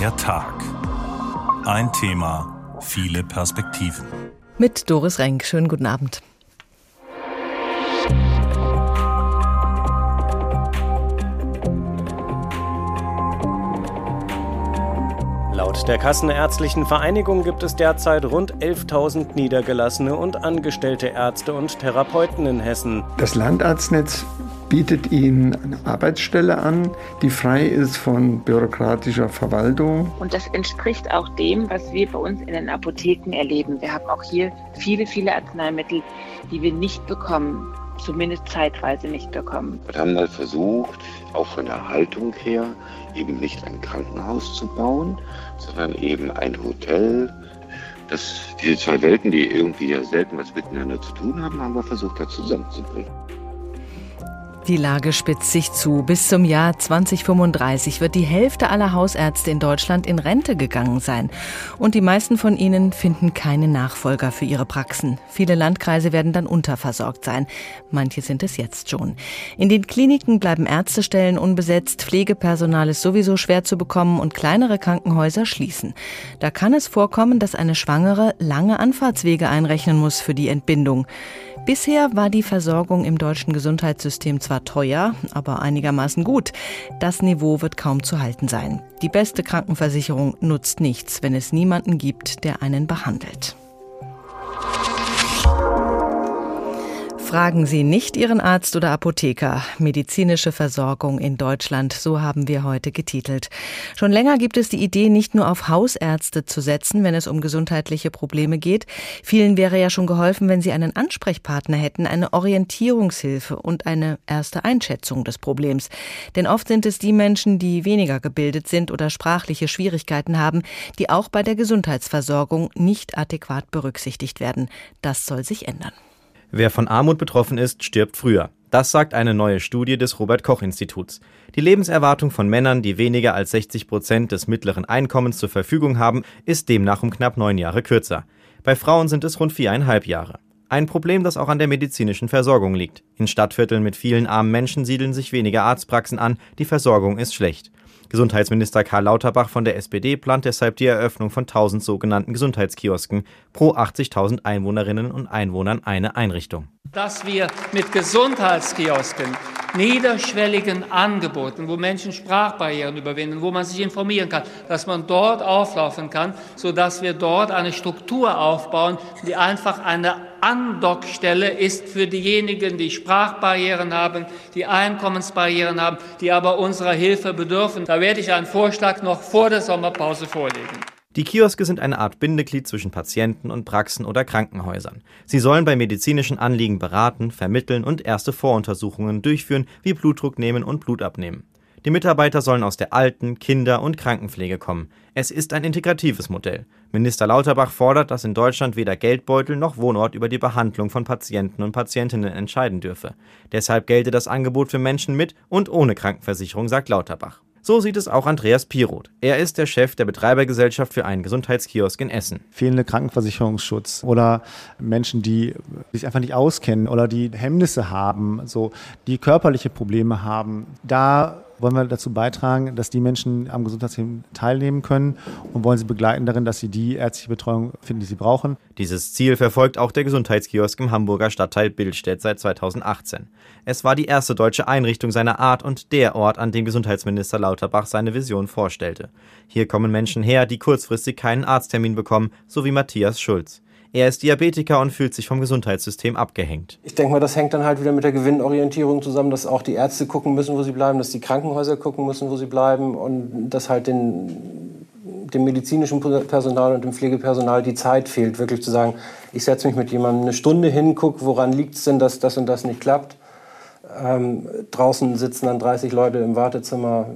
Der Tag. Ein Thema, viele Perspektiven. Mit Doris Renk. Schönen guten Abend. Laut der Kassenärztlichen Vereinigung gibt es derzeit rund 11.000 niedergelassene und angestellte Ärzte und Therapeuten in Hessen. Das Landarztnetz bietet ihnen eine Arbeitsstelle an, die frei ist von bürokratischer Verwaltung. Und das entspricht auch dem, was wir bei uns in den Apotheken erleben. Wir haben auch hier viele, viele Arzneimittel, die wir nicht bekommen zumindest zeitweise nicht bekommen. Wir haben mal versucht, auch von der Haltung her, eben nicht ein Krankenhaus zu bauen, sondern eben ein Hotel. Das, diese zwei Welten, die irgendwie ja selten was miteinander zu tun haben, haben wir versucht, da zusammenzubringen. Die Lage spitzt sich zu. Bis zum Jahr 2035 wird die Hälfte aller Hausärzte in Deutschland in Rente gegangen sein. Und die meisten von ihnen finden keine Nachfolger für ihre Praxen. Viele Landkreise werden dann unterversorgt sein. Manche sind es jetzt schon. In den Kliniken bleiben Ärztestellen unbesetzt, Pflegepersonal ist sowieso schwer zu bekommen und kleinere Krankenhäuser schließen. Da kann es vorkommen, dass eine Schwangere lange Anfahrtswege einrechnen muss für die Entbindung. Bisher war die Versorgung im deutschen Gesundheitssystem zwar teuer, aber einigermaßen gut. Das Niveau wird kaum zu halten sein. Die beste Krankenversicherung nutzt nichts, wenn es niemanden gibt, der einen behandelt. Fragen Sie nicht Ihren Arzt oder Apotheker. Medizinische Versorgung in Deutschland, so haben wir heute getitelt. Schon länger gibt es die Idee, nicht nur auf Hausärzte zu setzen, wenn es um gesundheitliche Probleme geht. Vielen wäre ja schon geholfen, wenn sie einen Ansprechpartner hätten, eine Orientierungshilfe und eine erste Einschätzung des Problems. Denn oft sind es die Menschen, die weniger gebildet sind oder sprachliche Schwierigkeiten haben, die auch bei der Gesundheitsversorgung nicht adäquat berücksichtigt werden. Das soll sich ändern. Wer von Armut betroffen ist, stirbt früher. Das sagt eine neue Studie des Robert Koch Instituts. Die Lebenserwartung von Männern, die weniger als 60 Prozent des mittleren Einkommens zur Verfügung haben, ist demnach um knapp neun Jahre kürzer. Bei Frauen sind es rund viereinhalb Jahre. Ein Problem, das auch an der medizinischen Versorgung liegt. In Stadtvierteln mit vielen armen Menschen siedeln sich weniger Arztpraxen an, die Versorgung ist schlecht. Gesundheitsminister Karl Lauterbach von der SPD plant deshalb die Eröffnung von 1000 sogenannten Gesundheitskiosken, pro 80.000 Einwohnerinnen und Einwohnern eine Einrichtung. Dass wir mit Gesundheitskiosken niederschwelligen Angeboten, wo Menschen Sprachbarrieren überwinden, wo man sich informieren kann, dass man dort auflaufen kann, sodass wir dort eine Struktur aufbauen, die einfach eine Andockstelle ist für diejenigen, die Sprachbarrieren haben, die Einkommensbarrieren haben, die aber unserer Hilfe bedürfen. Da werde ich einen Vorschlag noch vor der Sommerpause vorlegen. Die Kioske sind eine Art Bindeglied zwischen Patienten und Praxen oder Krankenhäusern. Sie sollen bei medizinischen Anliegen beraten, vermitteln und erste Voruntersuchungen durchführen, wie Blutdruck nehmen und Blut abnehmen. Die Mitarbeiter sollen aus der Alten-, Kinder- und Krankenpflege kommen. Es ist ein integratives Modell. Minister Lauterbach fordert, dass in Deutschland weder Geldbeutel noch Wohnort über die Behandlung von Patienten und Patientinnen entscheiden dürfe. Deshalb gelte das Angebot für Menschen mit und ohne Krankenversicherung, sagt Lauterbach. So sieht es auch Andreas Piroth. Er ist der Chef der Betreibergesellschaft für einen Gesundheitskiosk in Essen. Fehlende Krankenversicherungsschutz oder Menschen, die sich einfach nicht auskennen oder die Hemmnisse haben, so die körperliche Probleme haben. Da wollen wir dazu beitragen, dass die Menschen am Gesundheitssystem teilnehmen können und wollen sie begleiten darin, dass sie die ärztliche Betreuung finden, die sie brauchen. Dieses Ziel verfolgt auch der Gesundheitskiosk im Hamburger Stadtteil Bildstedt seit 2018. Es war die erste deutsche Einrichtung seiner Art und der Ort, an dem Gesundheitsminister Lauterbach seine Vision vorstellte. Hier kommen Menschen her, die kurzfristig keinen Arzttermin bekommen, so wie Matthias Schulz. Er ist Diabetiker und fühlt sich vom Gesundheitssystem abgehängt. Ich denke mal, das hängt dann halt wieder mit der Gewinnorientierung zusammen, dass auch die Ärzte gucken müssen, wo sie bleiben, dass die Krankenhäuser gucken müssen, wo sie bleiben und dass halt den, dem medizinischen Personal und dem Pflegepersonal die Zeit fehlt, wirklich zu sagen, ich setze mich mit jemandem eine Stunde hin, gucke, woran liegt es denn, dass das und das nicht klappt. Ähm, draußen sitzen dann 30 Leute im Wartezimmer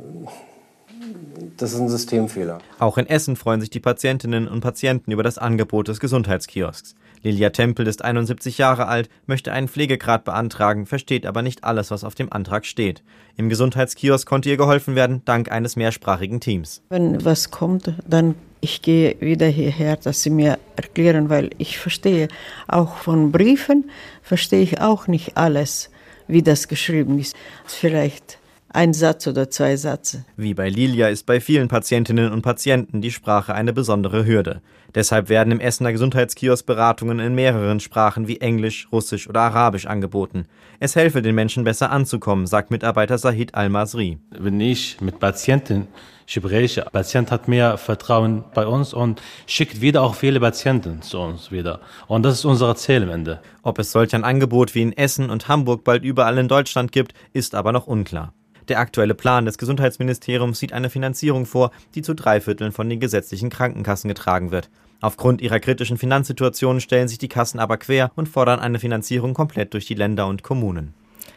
das ist ein Systemfehler. Auch in Essen freuen sich die Patientinnen und Patienten über das Angebot des Gesundheitskiosks. Lilia Tempel ist 71 Jahre alt, möchte einen Pflegegrad beantragen, versteht aber nicht alles, was auf dem Antrag steht. Im Gesundheitskiosk konnte ihr geholfen werden, dank eines mehrsprachigen Teams. Wenn was kommt, dann ich gehe wieder hierher, dass sie mir erklären, weil ich verstehe auch von Briefen, verstehe ich auch nicht alles, wie das geschrieben ist. Vielleicht ein Satz oder zwei Sätze. Wie bei Lilia ist bei vielen Patientinnen und Patienten die Sprache eine besondere Hürde. Deshalb werden im Essener Gesundheitskiosk Beratungen in mehreren Sprachen wie Englisch, Russisch oder Arabisch angeboten. Es helfe den Menschen besser anzukommen, sagt Mitarbeiter Sahid Al-Masri. Wenn ich mit Patienten spreche, der Patient hat mehr Vertrauen bei uns und schickt wieder auch viele Patienten zu uns wieder. Und das ist unser Ziel am Ende. Ob es solch ein Angebot wie in Essen und Hamburg bald überall in Deutschland gibt, ist aber noch unklar. Der aktuelle Plan des Gesundheitsministeriums sieht eine Finanzierung vor, die zu drei Vierteln von den gesetzlichen Krankenkassen getragen wird. Aufgrund ihrer kritischen Finanzsituation stellen sich die Kassen aber quer und fordern eine Finanzierung komplett durch die Länder und Kommunen.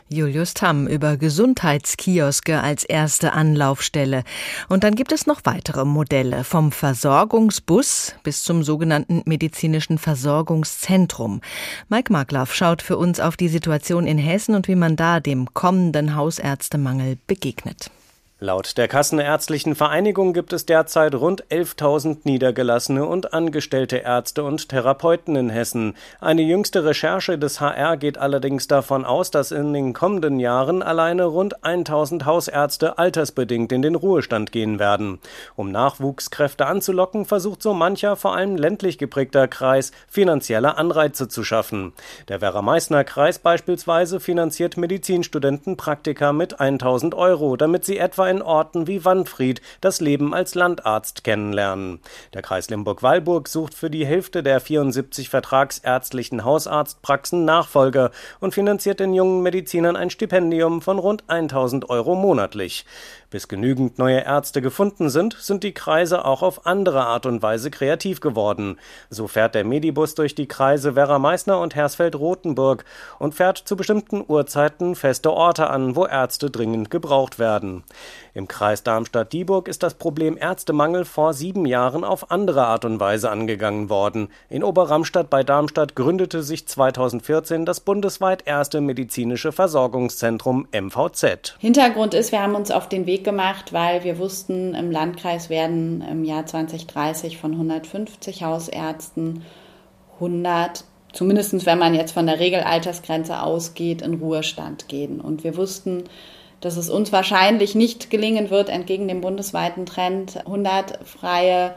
Julius Tamm über Gesundheitskioske als erste Anlaufstelle. Und dann gibt es noch weitere Modelle, vom Versorgungsbus bis zum sogenannten medizinischen Versorgungszentrum. Mike Marklaff schaut für uns auf die Situation in Hessen und wie man da dem kommenden Hausärztemangel begegnet. Laut der Kassenärztlichen Vereinigung gibt es derzeit rund 11.000 niedergelassene und angestellte Ärzte und Therapeuten in Hessen. Eine jüngste Recherche des HR geht allerdings davon aus, dass in den kommenden Jahren alleine rund 1.000 Hausärzte altersbedingt in den Ruhestand gehen werden. Um Nachwuchskräfte anzulocken, versucht so mancher, vor allem ländlich geprägter Kreis, finanzielle Anreize zu schaffen. Der Werra-Meißner-Kreis beispielsweise finanziert Medizinstudenten Praktika mit 1.000 Euro, damit sie etwa in Orten wie Wanfried das Leben als Landarzt kennenlernen. Der Kreis Limburg-Weilburg sucht für die Hälfte der 74 vertragsärztlichen Hausarztpraxen Nachfolger und finanziert den jungen Medizinern ein Stipendium von rund 1000 Euro monatlich. Bis genügend neue Ärzte gefunden sind, sind die Kreise auch auf andere Art und Weise kreativ geworden. So fährt der Medibus durch die Kreise Werra-Meißner und Hersfeld-Rotenburg und fährt zu bestimmten Uhrzeiten feste Orte an, wo Ärzte dringend gebraucht werden. Im Kreis Darmstadt-Dieburg ist das Problem Ärztemangel vor sieben Jahren auf andere Art und Weise angegangen worden. In Oberramstadt bei Darmstadt gründete sich 2014 das bundesweit erste medizinische Versorgungszentrum MVZ. Hintergrund ist, wir haben uns auf den Weg gemacht, weil wir wussten, im Landkreis werden im Jahr 2030 von 150 Hausärzten 100 zumindest wenn man jetzt von der Regelaltersgrenze ausgeht, in Ruhestand gehen. Und wir wussten, dass es uns wahrscheinlich nicht gelingen wird, entgegen dem bundesweiten Trend 100 freie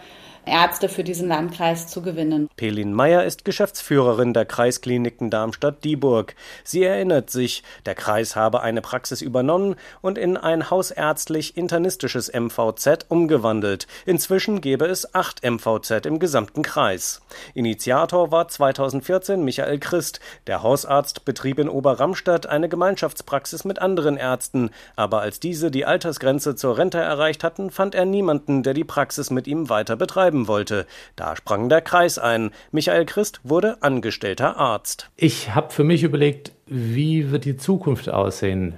Ärzte für diesen Landkreis zu gewinnen. Pelin Meyer ist Geschäftsführerin der Kreiskliniken Darmstadt-Dieburg. Sie erinnert sich, der Kreis habe eine Praxis übernommen und in ein hausärztlich-internistisches MVZ umgewandelt. Inzwischen gäbe es acht MVZ im gesamten Kreis. Initiator war 2014 Michael Christ. Der Hausarzt betrieb in Oberramstadt eine Gemeinschaftspraxis mit anderen Ärzten. Aber als diese die Altersgrenze zur Rente erreicht hatten, fand er niemanden, der die Praxis mit ihm weiter betreiben bleiben wollte. Da sprang der Kreis ein. Michael Christ wurde angestellter Arzt. Ich habe für mich überlegt, wie wird die Zukunft aussehen?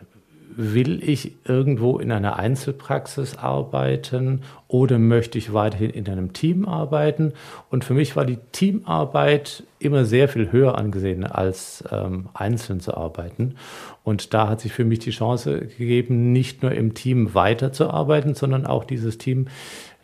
Will ich irgendwo in einer Einzelpraxis arbeiten oder möchte ich weiterhin in einem Team arbeiten? Und für mich war die Teamarbeit immer sehr viel höher angesehen, als ähm, einzeln zu arbeiten. Und da hat sich für mich die Chance gegeben, nicht nur im Team weiterzuarbeiten, sondern auch dieses Team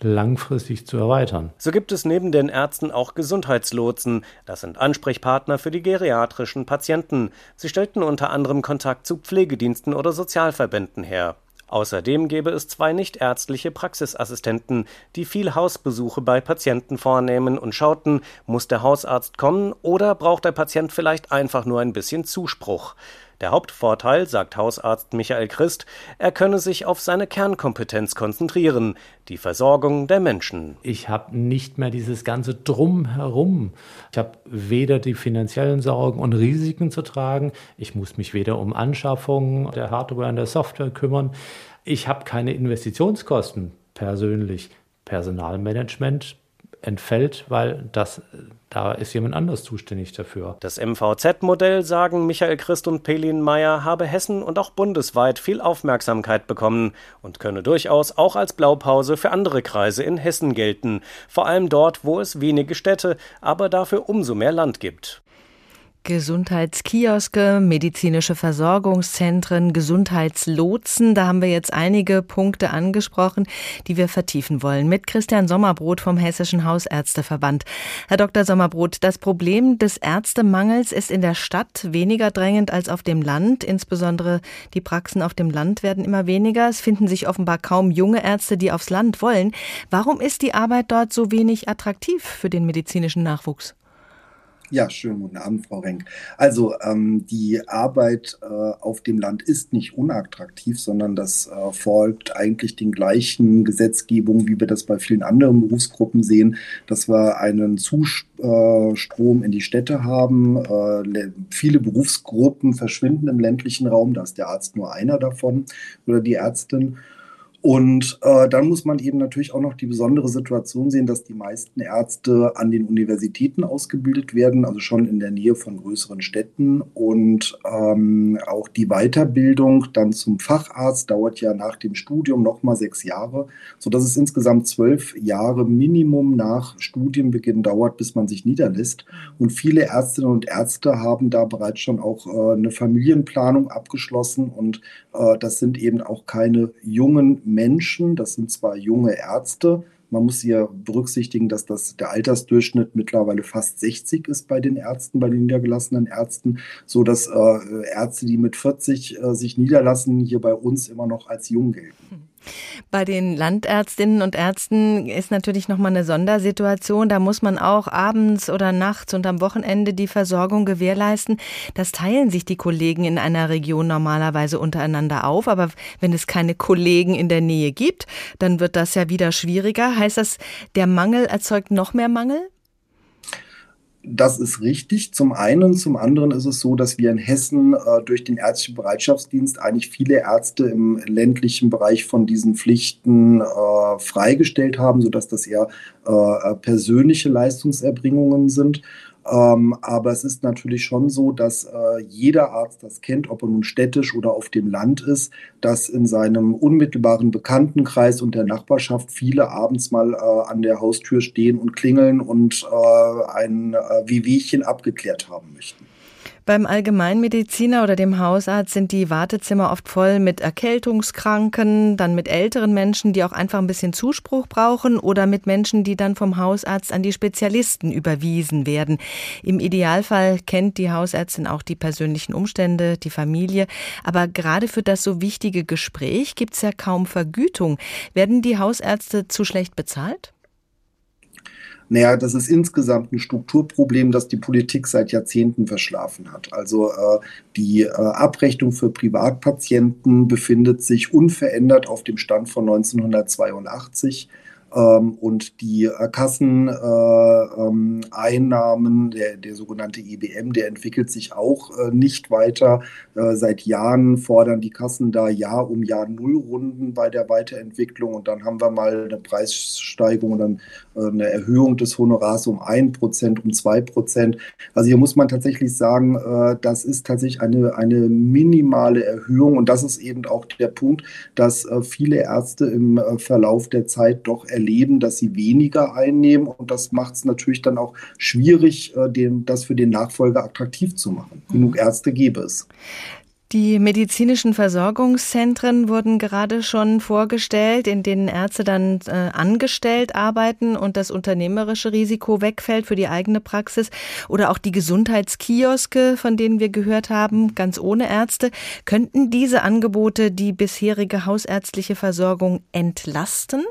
langfristig zu erweitern. So gibt es neben den Ärzten auch Gesundheitslotsen. Das sind Ansprechpartner für die geriatrischen Patienten. Sie stellten unter anderem Kontakt zu Pflegediensten oder Sozialverbänden her. Außerdem gäbe es zwei nichtärztliche Praxisassistenten, die viel Hausbesuche bei Patienten vornehmen und schauten, muss der Hausarzt kommen oder braucht der Patient vielleicht einfach nur ein bisschen Zuspruch. Der Hauptvorteil, sagt Hausarzt Michael Christ, er könne sich auf seine Kernkompetenz konzentrieren, die Versorgung der Menschen. Ich habe nicht mehr dieses ganze Drumherum. Ich habe weder die finanziellen Sorgen und Risiken zu tragen, ich muss mich weder um Anschaffungen der Hardware und der Software kümmern, ich habe keine Investitionskosten persönlich. Personalmanagement entfällt, weil das da ist jemand anders zuständig dafür. Das MVZ-Modell, sagen Michael Christ und Pelin Meyer, habe Hessen und auch bundesweit viel Aufmerksamkeit bekommen und könne durchaus auch als Blaupause für andere Kreise in Hessen gelten, vor allem dort, wo es wenige Städte, aber dafür umso mehr Land gibt. Gesundheitskioske, medizinische Versorgungszentren, Gesundheitslotsen. Da haben wir jetzt einige Punkte angesprochen, die wir vertiefen wollen. Mit Christian Sommerbrot vom Hessischen Hausärzteverband. Herr Dr. Sommerbrot, das Problem des Ärztemangels ist in der Stadt weniger drängend als auf dem Land. Insbesondere die Praxen auf dem Land werden immer weniger. Es finden sich offenbar kaum junge Ärzte, die aufs Land wollen. Warum ist die Arbeit dort so wenig attraktiv für den medizinischen Nachwuchs? Ja, schönen guten Abend, Frau Renk. Also ähm, die Arbeit äh, auf dem Land ist nicht unattraktiv, sondern das äh, folgt eigentlich den gleichen Gesetzgebungen, wie wir das bei vielen anderen Berufsgruppen sehen, dass wir einen Zustrom in die Städte haben. Äh, viele Berufsgruppen verschwinden im ländlichen Raum, da ist der Arzt nur einer davon oder die Ärztin. Und äh, dann muss man eben natürlich auch noch die besondere Situation sehen, dass die meisten Ärzte an den Universitäten ausgebildet werden, also schon in der Nähe von größeren Städten. Und ähm, auch die Weiterbildung dann zum Facharzt dauert ja nach dem Studium nochmal sechs Jahre, sodass es insgesamt zwölf Jahre Minimum nach Studienbeginn dauert, bis man sich niederlässt. Und viele Ärztinnen und Ärzte haben da bereits schon auch äh, eine Familienplanung abgeschlossen. Und äh, das sind eben auch keine jungen Menschen, das sind zwar junge Ärzte, man muss hier berücksichtigen, dass das der Altersdurchschnitt mittlerweile fast 60 ist bei den Ärzten, bei den niedergelassenen Ärzten, so dass äh, Ärzte, die mit 40 äh, sich niederlassen, hier bei uns immer noch als jung gelten. Bei den Landärztinnen und Ärzten ist natürlich nochmal eine Sondersituation. Da muss man auch abends oder nachts und am Wochenende die Versorgung gewährleisten. Das teilen sich die Kollegen in einer Region normalerweise untereinander auf. Aber wenn es keine Kollegen in der Nähe gibt, dann wird das ja wieder schwieriger. Heißt das, der Mangel erzeugt noch mehr Mangel? Das ist richtig. Zum einen, zum anderen ist es so, dass wir in Hessen äh, durch den ärztlichen Bereitschaftsdienst eigentlich viele Ärzte im ländlichen Bereich von diesen Pflichten äh, freigestellt haben, sodass das eher äh, persönliche Leistungserbringungen sind. Ähm, aber es ist natürlich schon so, dass äh, jeder Arzt das kennt, ob er nun städtisch oder auf dem Land ist, dass in seinem unmittelbaren Bekanntenkreis und der Nachbarschaft viele abends mal äh, an der Haustür stehen und klingeln und äh, ein äh, Wehwehchen abgeklärt haben möchten. Beim Allgemeinmediziner oder dem Hausarzt sind die Wartezimmer oft voll mit Erkältungskranken, dann mit älteren Menschen, die auch einfach ein bisschen Zuspruch brauchen oder mit Menschen, die dann vom Hausarzt an die Spezialisten überwiesen werden. Im Idealfall kennt die Hausärztin auch die persönlichen Umstände, die Familie. Aber gerade für das so wichtige Gespräch gibt es ja kaum Vergütung. Werden die Hausärzte zu schlecht bezahlt? Naja, das ist insgesamt ein Strukturproblem, das die Politik seit Jahrzehnten verschlafen hat. Also äh, die äh, Abrechnung für Privatpatienten befindet sich unverändert auf dem Stand von 1982. Ähm, und die äh, Kasseneinnahmen, äh, der, der sogenannte IBM, der entwickelt sich auch äh, nicht weiter. Seit Jahren fordern die Kassen da Jahr um Jahr Nullrunden bei der Weiterentwicklung und dann haben wir mal eine Preissteigerung und dann eine Erhöhung des Honorars um ein Prozent, um zwei Prozent. Also hier muss man tatsächlich sagen, das ist tatsächlich eine, eine minimale Erhöhung und das ist eben auch der Punkt, dass viele Ärzte im Verlauf der Zeit doch erleben, dass sie weniger einnehmen und das macht es natürlich dann auch schwierig, äh, dem, das für den Nachfolger attraktiv zu machen. Mhm. Genug Ärzte gäbe es. Die medizinischen Versorgungszentren wurden gerade schon vorgestellt, in denen Ärzte dann äh, angestellt arbeiten und das unternehmerische Risiko wegfällt für die eigene Praxis. Oder auch die Gesundheitskioske, von denen wir gehört haben, ganz ohne Ärzte. Könnten diese Angebote die bisherige hausärztliche Versorgung entlasten?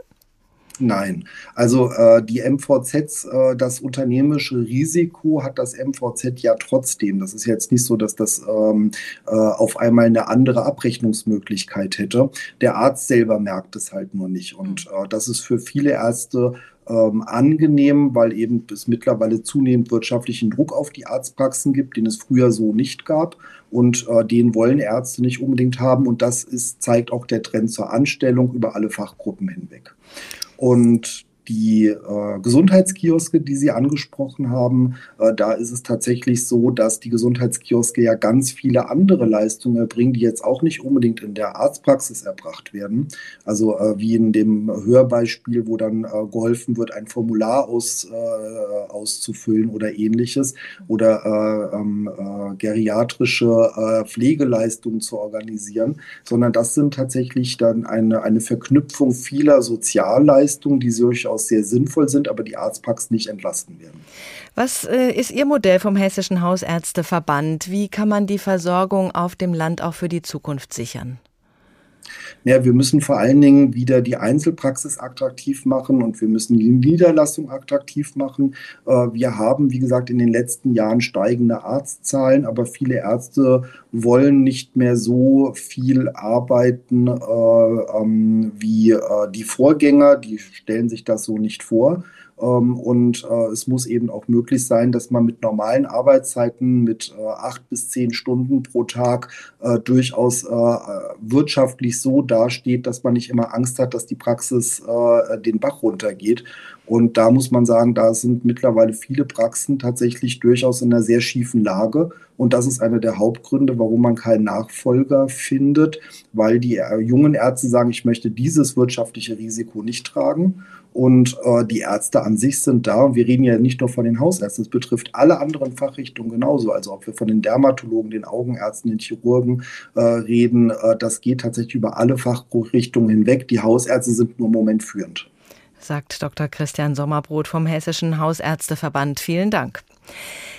Nein, also äh, die MVZs, äh, das unternehmerische Risiko hat das MVZ ja trotzdem. Das ist jetzt nicht so, dass das ähm, äh, auf einmal eine andere Abrechnungsmöglichkeit hätte. Der Arzt selber merkt es halt nur nicht. Und äh, das ist für viele Ärzte ähm, angenehm, weil eben es mittlerweile zunehmend wirtschaftlichen Druck auf die Arztpraxen gibt, den es früher so nicht gab. Und äh, den wollen Ärzte nicht unbedingt haben. Und das ist, zeigt auch der Trend zur Anstellung über alle Fachgruppen hinweg. Und die äh, Gesundheitskioske, die Sie angesprochen haben, äh, da ist es tatsächlich so, dass die Gesundheitskioske ja ganz viele andere Leistungen erbringen, die jetzt auch nicht unbedingt in der Arztpraxis erbracht werden. Also äh, wie in dem Hörbeispiel, wo dann äh, geholfen wird, ein Formular aus, äh, auszufüllen oder ähnliches oder äh, ähm, geriatrische Pflegeleistungen zu organisieren, sondern das sind tatsächlich dann eine, eine Verknüpfung vieler Sozialleistungen, die durchaus sehr sinnvoll sind, aber die Arztpraxen nicht entlasten werden. Was äh, ist Ihr Modell vom Hessischen Hausärzteverband? Wie kann man die Versorgung auf dem Land auch für die Zukunft sichern? Ja, wir müssen vor allen Dingen wieder die Einzelpraxis attraktiv machen und wir müssen die Niederlassung attraktiv machen. Äh, wir haben, wie gesagt, in den letzten Jahren steigende Arztzahlen, aber viele Ärzte wollen nicht mehr so viel arbeiten äh, ähm, wie äh, die Vorgänger. Die stellen sich das so nicht vor. Ähm, und äh, es muss eben auch möglich sein, dass man mit normalen Arbeitszeiten mit äh, acht bis zehn Stunden pro Tag äh, durchaus wirtschaftlich so dasteht, dass man nicht immer Angst hat, dass die Praxis den Bach runtergeht. Und da muss man sagen, da sind mittlerweile viele Praxen tatsächlich durchaus in einer sehr schiefen Lage. Und das ist einer der Hauptgründe, warum man keinen Nachfolger findet, weil die jungen Ärzte sagen, ich möchte dieses wirtschaftliche Risiko nicht tragen. Und äh, die Ärzte an sich sind da. Und wir reden ja nicht nur von den Hausärzten, es betrifft alle anderen Fachrichtungen genauso. Also ob wir von den Dermatologen, den Augenärzten, den Chirurgen äh, reden, äh, das geht tatsächlich über alle Fachrichtungen hinweg. Die Hausärzte sind nur im Moment führend. Sagt Dr. Christian Sommerbrot vom Hessischen Hausärzteverband. Vielen Dank.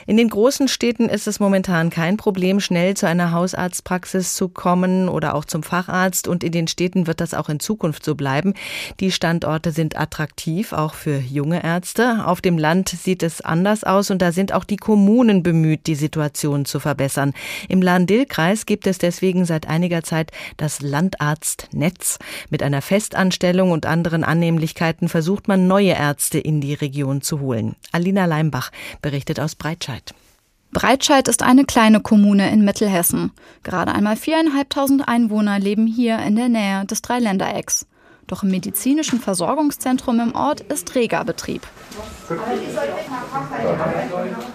In den großen Städten ist es momentan kein Problem, schnell zu einer Hausarztpraxis zu kommen oder auch zum Facharzt. Und in den Städten wird das auch in Zukunft so bleiben. Die Standorte sind attraktiv, auch für junge Ärzte. Auf dem Land sieht es anders aus und da sind auch die Kommunen bemüht, die Situation zu verbessern. Im Lahn-Dill-Kreis gibt es deswegen seit einiger Zeit das Landarztnetz. Mit einer Festanstellung und anderen Annehmlichkeiten versucht man, neue Ärzte in die Region zu holen. Alina Leimbach berichtet aus Breitscheid. Breitscheid ist eine kleine Kommune in Mittelhessen. Gerade einmal viereinhalbtausend Einwohner leben hier in der Nähe des Dreiländerecks. Doch im medizinischen Versorgungszentrum im Ort ist reger Betrieb.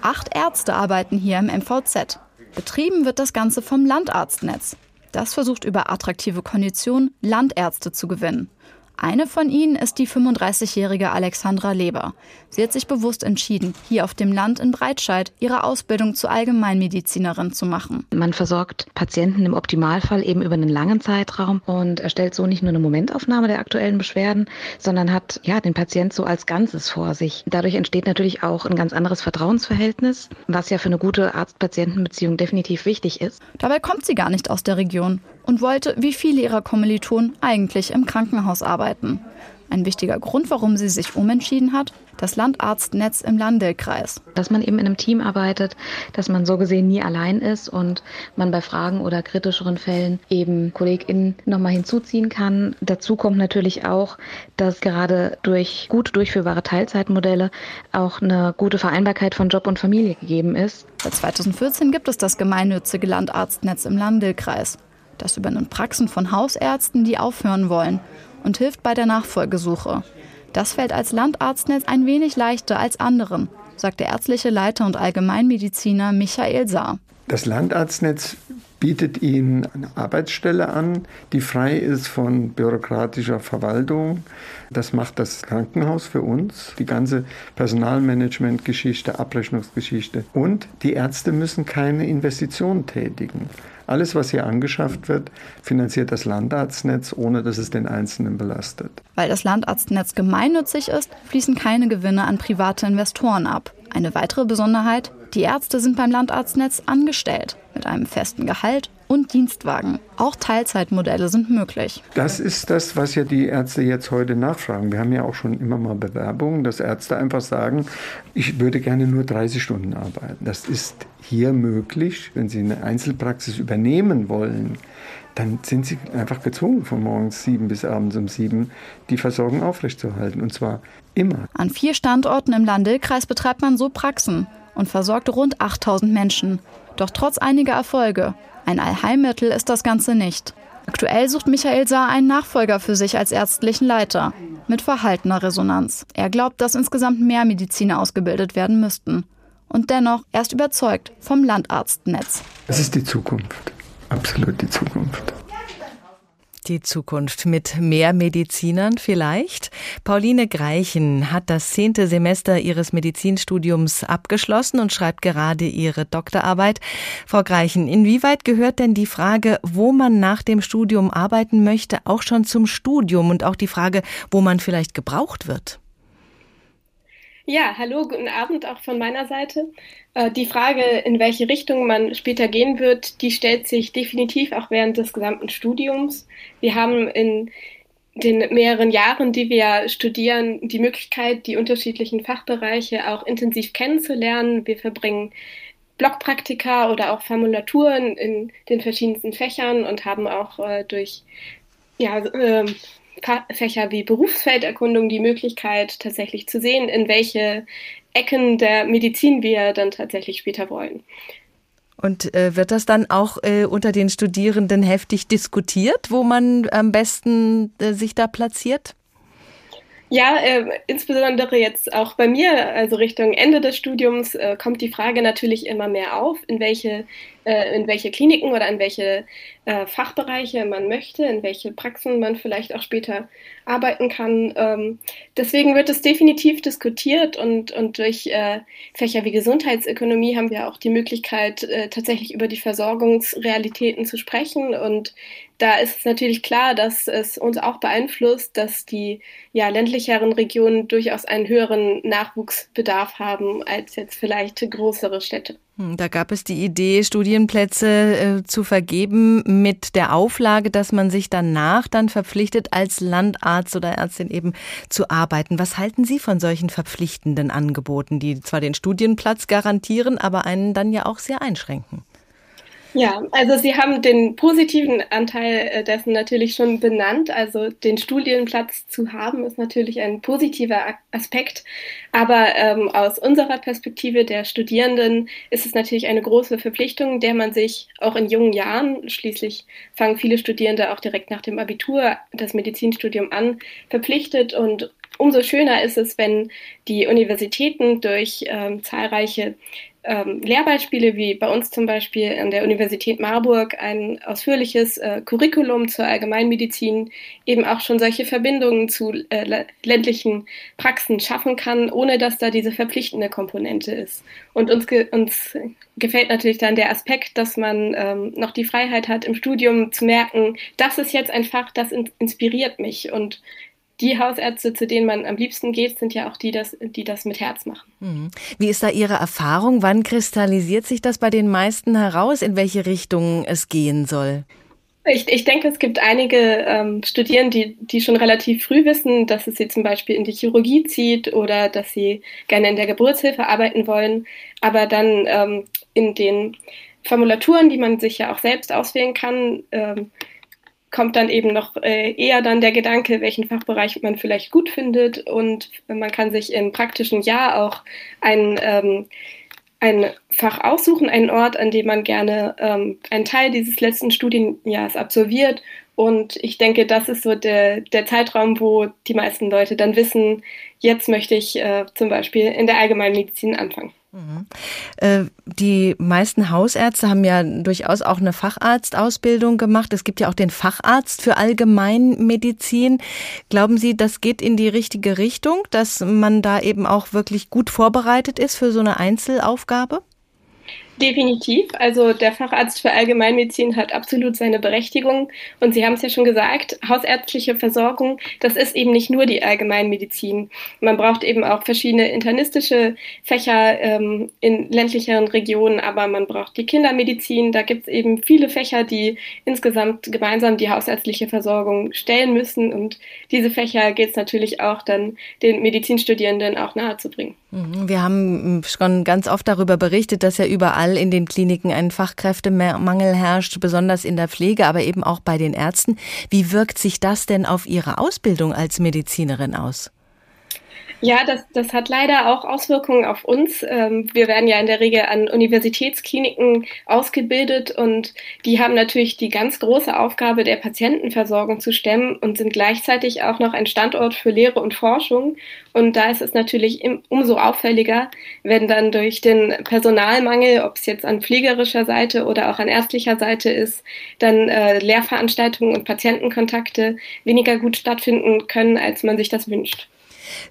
Acht Ärzte arbeiten hier im MVZ. Betrieben wird das Ganze vom Landarztnetz. Das versucht über attraktive Konditionen Landärzte zu gewinnen. Eine von ihnen ist die 35-jährige Alexandra Leber. Sie hat sich bewusst entschieden, hier auf dem Land in Breitscheid ihre Ausbildung zur Allgemeinmedizinerin zu machen. Man versorgt Patienten im Optimalfall eben über einen langen Zeitraum und erstellt so nicht nur eine Momentaufnahme der aktuellen Beschwerden, sondern hat ja den Patient so als Ganzes vor sich. Dadurch entsteht natürlich auch ein ganz anderes Vertrauensverhältnis, was ja für eine gute Arzt-Patienten-Beziehung definitiv wichtig ist. Dabei kommt sie gar nicht aus der Region und wollte, wie viele ihrer Kommilitonen, eigentlich im Krankenhaus arbeiten. Ein wichtiger Grund, warum sie sich umentschieden hat, das Landarztnetz im Landelkreis. Dass man eben in einem Team arbeitet, dass man so gesehen nie allein ist und man bei Fragen oder kritischeren Fällen eben KollegInnen nochmal hinzuziehen kann. Dazu kommt natürlich auch, dass gerade durch gut durchführbare Teilzeitmodelle auch eine gute Vereinbarkeit von Job und Familie gegeben ist. Seit 2014 gibt es das gemeinnützige Landarztnetz im Landelkreis. Das übernimmt Praxen von Hausärzten, die aufhören wollen und hilft bei der Nachfolgesuche. Das fällt als Landarztnetz ein wenig leichter als anderen, sagt der ärztliche Leiter und Allgemeinmediziner Michael Saar. Das Landarztnetz bietet Ihnen eine Arbeitsstelle an, die frei ist von bürokratischer Verwaltung. Das macht das Krankenhaus für uns, die ganze Personalmanagement-Geschichte, Abrechnungsgeschichte. Und die Ärzte müssen keine Investitionen tätigen. Alles, was hier angeschafft wird, finanziert das Landarztnetz, ohne dass es den Einzelnen belastet. Weil das Landarztnetz gemeinnützig ist, fließen keine Gewinne an private Investoren ab. Eine weitere Besonderheit, die Ärzte sind beim Landarztnetz angestellt, mit einem festen Gehalt und Dienstwagen. Auch Teilzeitmodelle sind möglich. Das ist das, was ja die Ärzte jetzt heute nachfragen. Wir haben ja auch schon immer mal Bewerbungen, dass Ärzte einfach sagen, ich würde gerne nur 30 Stunden arbeiten. Das ist hier möglich, wenn sie eine Einzelpraxis übernehmen wollen dann sind sie einfach gezwungen, von morgens sieben bis abends um sieben die Versorgung aufrechtzuerhalten. Und zwar immer. An vier Standorten im Landkreis betreibt man so Praxen und versorgt rund 8000 Menschen. Doch trotz einiger Erfolge ein Allheilmittel ist das Ganze nicht. Aktuell sucht Michael Saar einen Nachfolger für sich als ärztlichen Leiter mit verhaltener Resonanz. Er glaubt, dass insgesamt mehr Mediziner ausgebildet werden müssten. Und dennoch, er ist überzeugt vom Landarztnetz. Es ist die Zukunft, absolut die Zukunft. Die Zukunft mit mehr Medizinern vielleicht? Pauline Greichen hat das zehnte Semester ihres Medizinstudiums abgeschlossen und schreibt gerade ihre Doktorarbeit. Frau Greichen, inwieweit gehört denn die Frage, wo man nach dem Studium arbeiten möchte, auch schon zum Studium und auch die Frage, wo man vielleicht gebraucht wird? Ja, hallo, guten Abend auch von meiner Seite. Äh, die Frage, in welche Richtung man später gehen wird, die stellt sich definitiv auch während des gesamten Studiums. Wir haben in den mehreren Jahren, die wir studieren, die Möglichkeit, die unterschiedlichen Fachbereiche auch intensiv kennenzulernen. Wir verbringen Blockpraktika oder auch Formulaturen in den verschiedensten Fächern und haben auch äh, durch ja, äh, Fächer wie Berufsfelderkundung die Möglichkeit, tatsächlich zu sehen, in welche Ecken der Medizin wir dann tatsächlich später wollen. Und äh, wird das dann auch äh, unter den Studierenden heftig diskutiert, wo man am besten äh, sich da platziert? Ja, äh, insbesondere jetzt auch bei mir, also Richtung Ende des Studiums, äh, kommt die Frage natürlich immer mehr auf, in welche, in welche Kliniken oder in welche äh, Fachbereiche man möchte, in welche Praxen man vielleicht auch später arbeiten kann. Ähm, deswegen wird es definitiv diskutiert und, und durch äh, Fächer wie Gesundheitsökonomie haben wir auch die Möglichkeit, äh, tatsächlich über die Versorgungsrealitäten zu sprechen und da ist es natürlich klar, dass es uns auch beeinflusst, dass die ja, ländlicheren Regionen durchaus einen höheren Nachwuchsbedarf haben als jetzt vielleicht größere Städte. Hm, da gab es die Idee, Studienplätze äh, zu vergeben mit der Auflage, dass man sich danach dann verpflichtet, als Landarzt oder Ärztin eben zu arbeiten. Was halten Sie von solchen verpflichtenden Angeboten, die zwar den Studienplatz garantieren, aber einen dann ja auch sehr einschränken? Ja, also Sie haben den positiven Anteil äh, dessen natürlich schon benannt. Also den Studienplatz zu haben, ist natürlich ein positiver Aspekt. Aber ähm, aus unserer Perspektive der Studierenden ist es natürlich eine große Verpflichtung, der man sich auch in jungen Jahren, schließlich fangen viele Studierende auch direkt nach dem Abitur das Medizinstudium an, verpflichtet und Umso schöner ist es, wenn die Universitäten durch ähm, zahlreiche ähm, Lehrbeispiele, wie bei uns zum Beispiel an der Universität Marburg, ein ausführliches äh, Curriculum zur Allgemeinmedizin eben auch schon solche Verbindungen zu äh, ländlichen Praxen schaffen kann, ohne dass da diese verpflichtende Komponente ist. Und uns, ge uns gefällt natürlich dann der Aspekt, dass man ähm, noch die Freiheit hat, im Studium zu merken, das ist jetzt ein Fach, das in inspiriert mich und die Hausärzte, zu denen man am liebsten geht, sind ja auch die, das, die das mit Herz machen. Mhm. Wie ist da Ihre Erfahrung? Wann kristallisiert sich das bei den meisten heraus, in welche Richtung es gehen soll? Ich, ich denke, es gibt einige ähm, Studierende, die, die schon relativ früh wissen, dass es sie zum Beispiel in die Chirurgie zieht oder dass sie gerne in der Geburtshilfe arbeiten wollen, aber dann ähm, in den Formulaturen, die man sich ja auch selbst auswählen kann, ähm, kommt dann eben noch äh, eher dann der Gedanke, welchen Fachbereich man vielleicht gut findet und man kann sich im praktischen Jahr auch ein, ähm, ein Fach aussuchen, einen Ort, an dem man gerne ähm, einen Teil dieses letzten Studienjahres absolviert und ich denke, das ist so der, der Zeitraum, wo die meisten Leute dann wissen, jetzt möchte ich äh, zum Beispiel in der Allgemeinmedizin anfangen. Äh, die meisten Hausärzte haben ja durchaus auch eine Facharztausbildung gemacht. Es gibt ja auch den Facharzt für Allgemeinmedizin. Glauben Sie, das geht in die richtige Richtung, dass man da eben auch wirklich gut vorbereitet ist für so eine Einzelaufgabe? Definitiv. Also der Facharzt für Allgemeinmedizin hat absolut seine Berechtigung. Und Sie haben es ja schon gesagt, hausärztliche Versorgung, das ist eben nicht nur die Allgemeinmedizin. Man braucht eben auch verschiedene internistische Fächer ähm, in ländlicheren Regionen, aber man braucht die Kindermedizin. Da gibt es eben viele Fächer, die insgesamt gemeinsam die hausärztliche Versorgung stellen müssen. Und diese Fächer geht es natürlich auch dann den Medizinstudierenden auch nahezubringen. Mhm. Wir haben schon ganz oft darüber berichtet, dass ja überall in den Kliniken ein Fachkräftemangel herrscht, besonders in der Pflege, aber eben auch bei den Ärzten. Wie wirkt sich das denn auf Ihre Ausbildung als Medizinerin aus? Ja, das, das hat leider auch Auswirkungen auf uns. Ähm, wir werden ja in der Regel an Universitätskliniken ausgebildet und die haben natürlich die ganz große Aufgabe der Patientenversorgung zu stemmen und sind gleichzeitig auch noch ein Standort für Lehre und Forschung. Und da ist es natürlich umso auffälliger, wenn dann durch den Personalmangel, ob es jetzt an pflegerischer Seite oder auch an ärztlicher Seite ist, dann äh, Lehrveranstaltungen und Patientenkontakte weniger gut stattfinden können, als man sich das wünscht.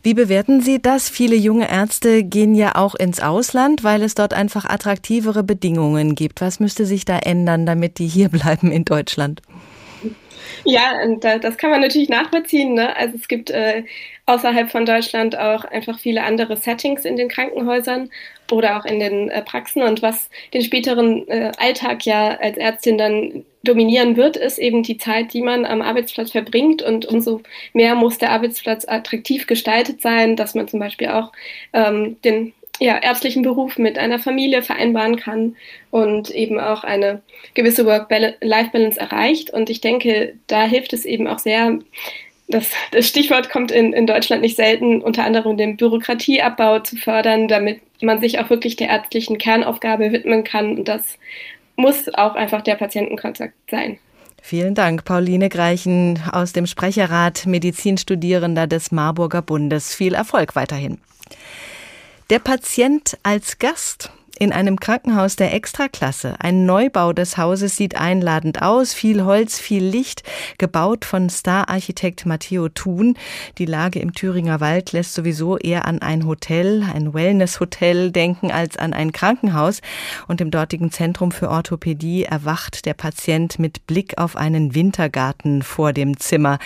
Wie bewerten Sie das? Viele junge Ärzte gehen ja auch ins Ausland, weil es dort einfach attraktivere Bedingungen gibt. Was müsste sich da ändern, damit die hier bleiben in Deutschland? Ja, und das kann man natürlich nachvollziehen. Ne? Also es gibt äh, außerhalb von Deutschland auch einfach viele andere Settings in den Krankenhäusern oder auch in den äh, Praxen. Und was den späteren äh, Alltag ja als Ärztin dann dominieren wird, ist eben die Zeit, die man am Arbeitsplatz verbringt. Und umso mehr muss der Arbeitsplatz attraktiv gestaltet sein, dass man zum Beispiel auch ähm, den ja, ärztlichen Beruf mit einer Familie vereinbaren kann und eben auch eine gewisse Work-Life-Balance erreicht. Und ich denke, da hilft es eben auch sehr, das, das Stichwort kommt in, in Deutschland nicht selten, unter anderem den Bürokratieabbau zu fördern, damit man sich auch wirklich der ärztlichen Kernaufgabe widmen kann. Und das muss auch einfach der Patientenkontakt sein. Vielen Dank, Pauline Greichen aus dem Sprecherrat Medizinstudierender des Marburger Bundes. Viel Erfolg weiterhin. Der Patient als Gast in einem Krankenhaus der Extraklasse. Ein Neubau des Hauses sieht einladend aus. Viel Holz, viel Licht, gebaut von Star-Architekt Matteo Thun. Die Lage im Thüringer Wald lässt sowieso eher an ein Hotel, ein Wellness-Hotel denken als an ein Krankenhaus. Und im dortigen Zentrum für Orthopädie erwacht der Patient mit Blick auf einen Wintergarten vor dem Zimmer.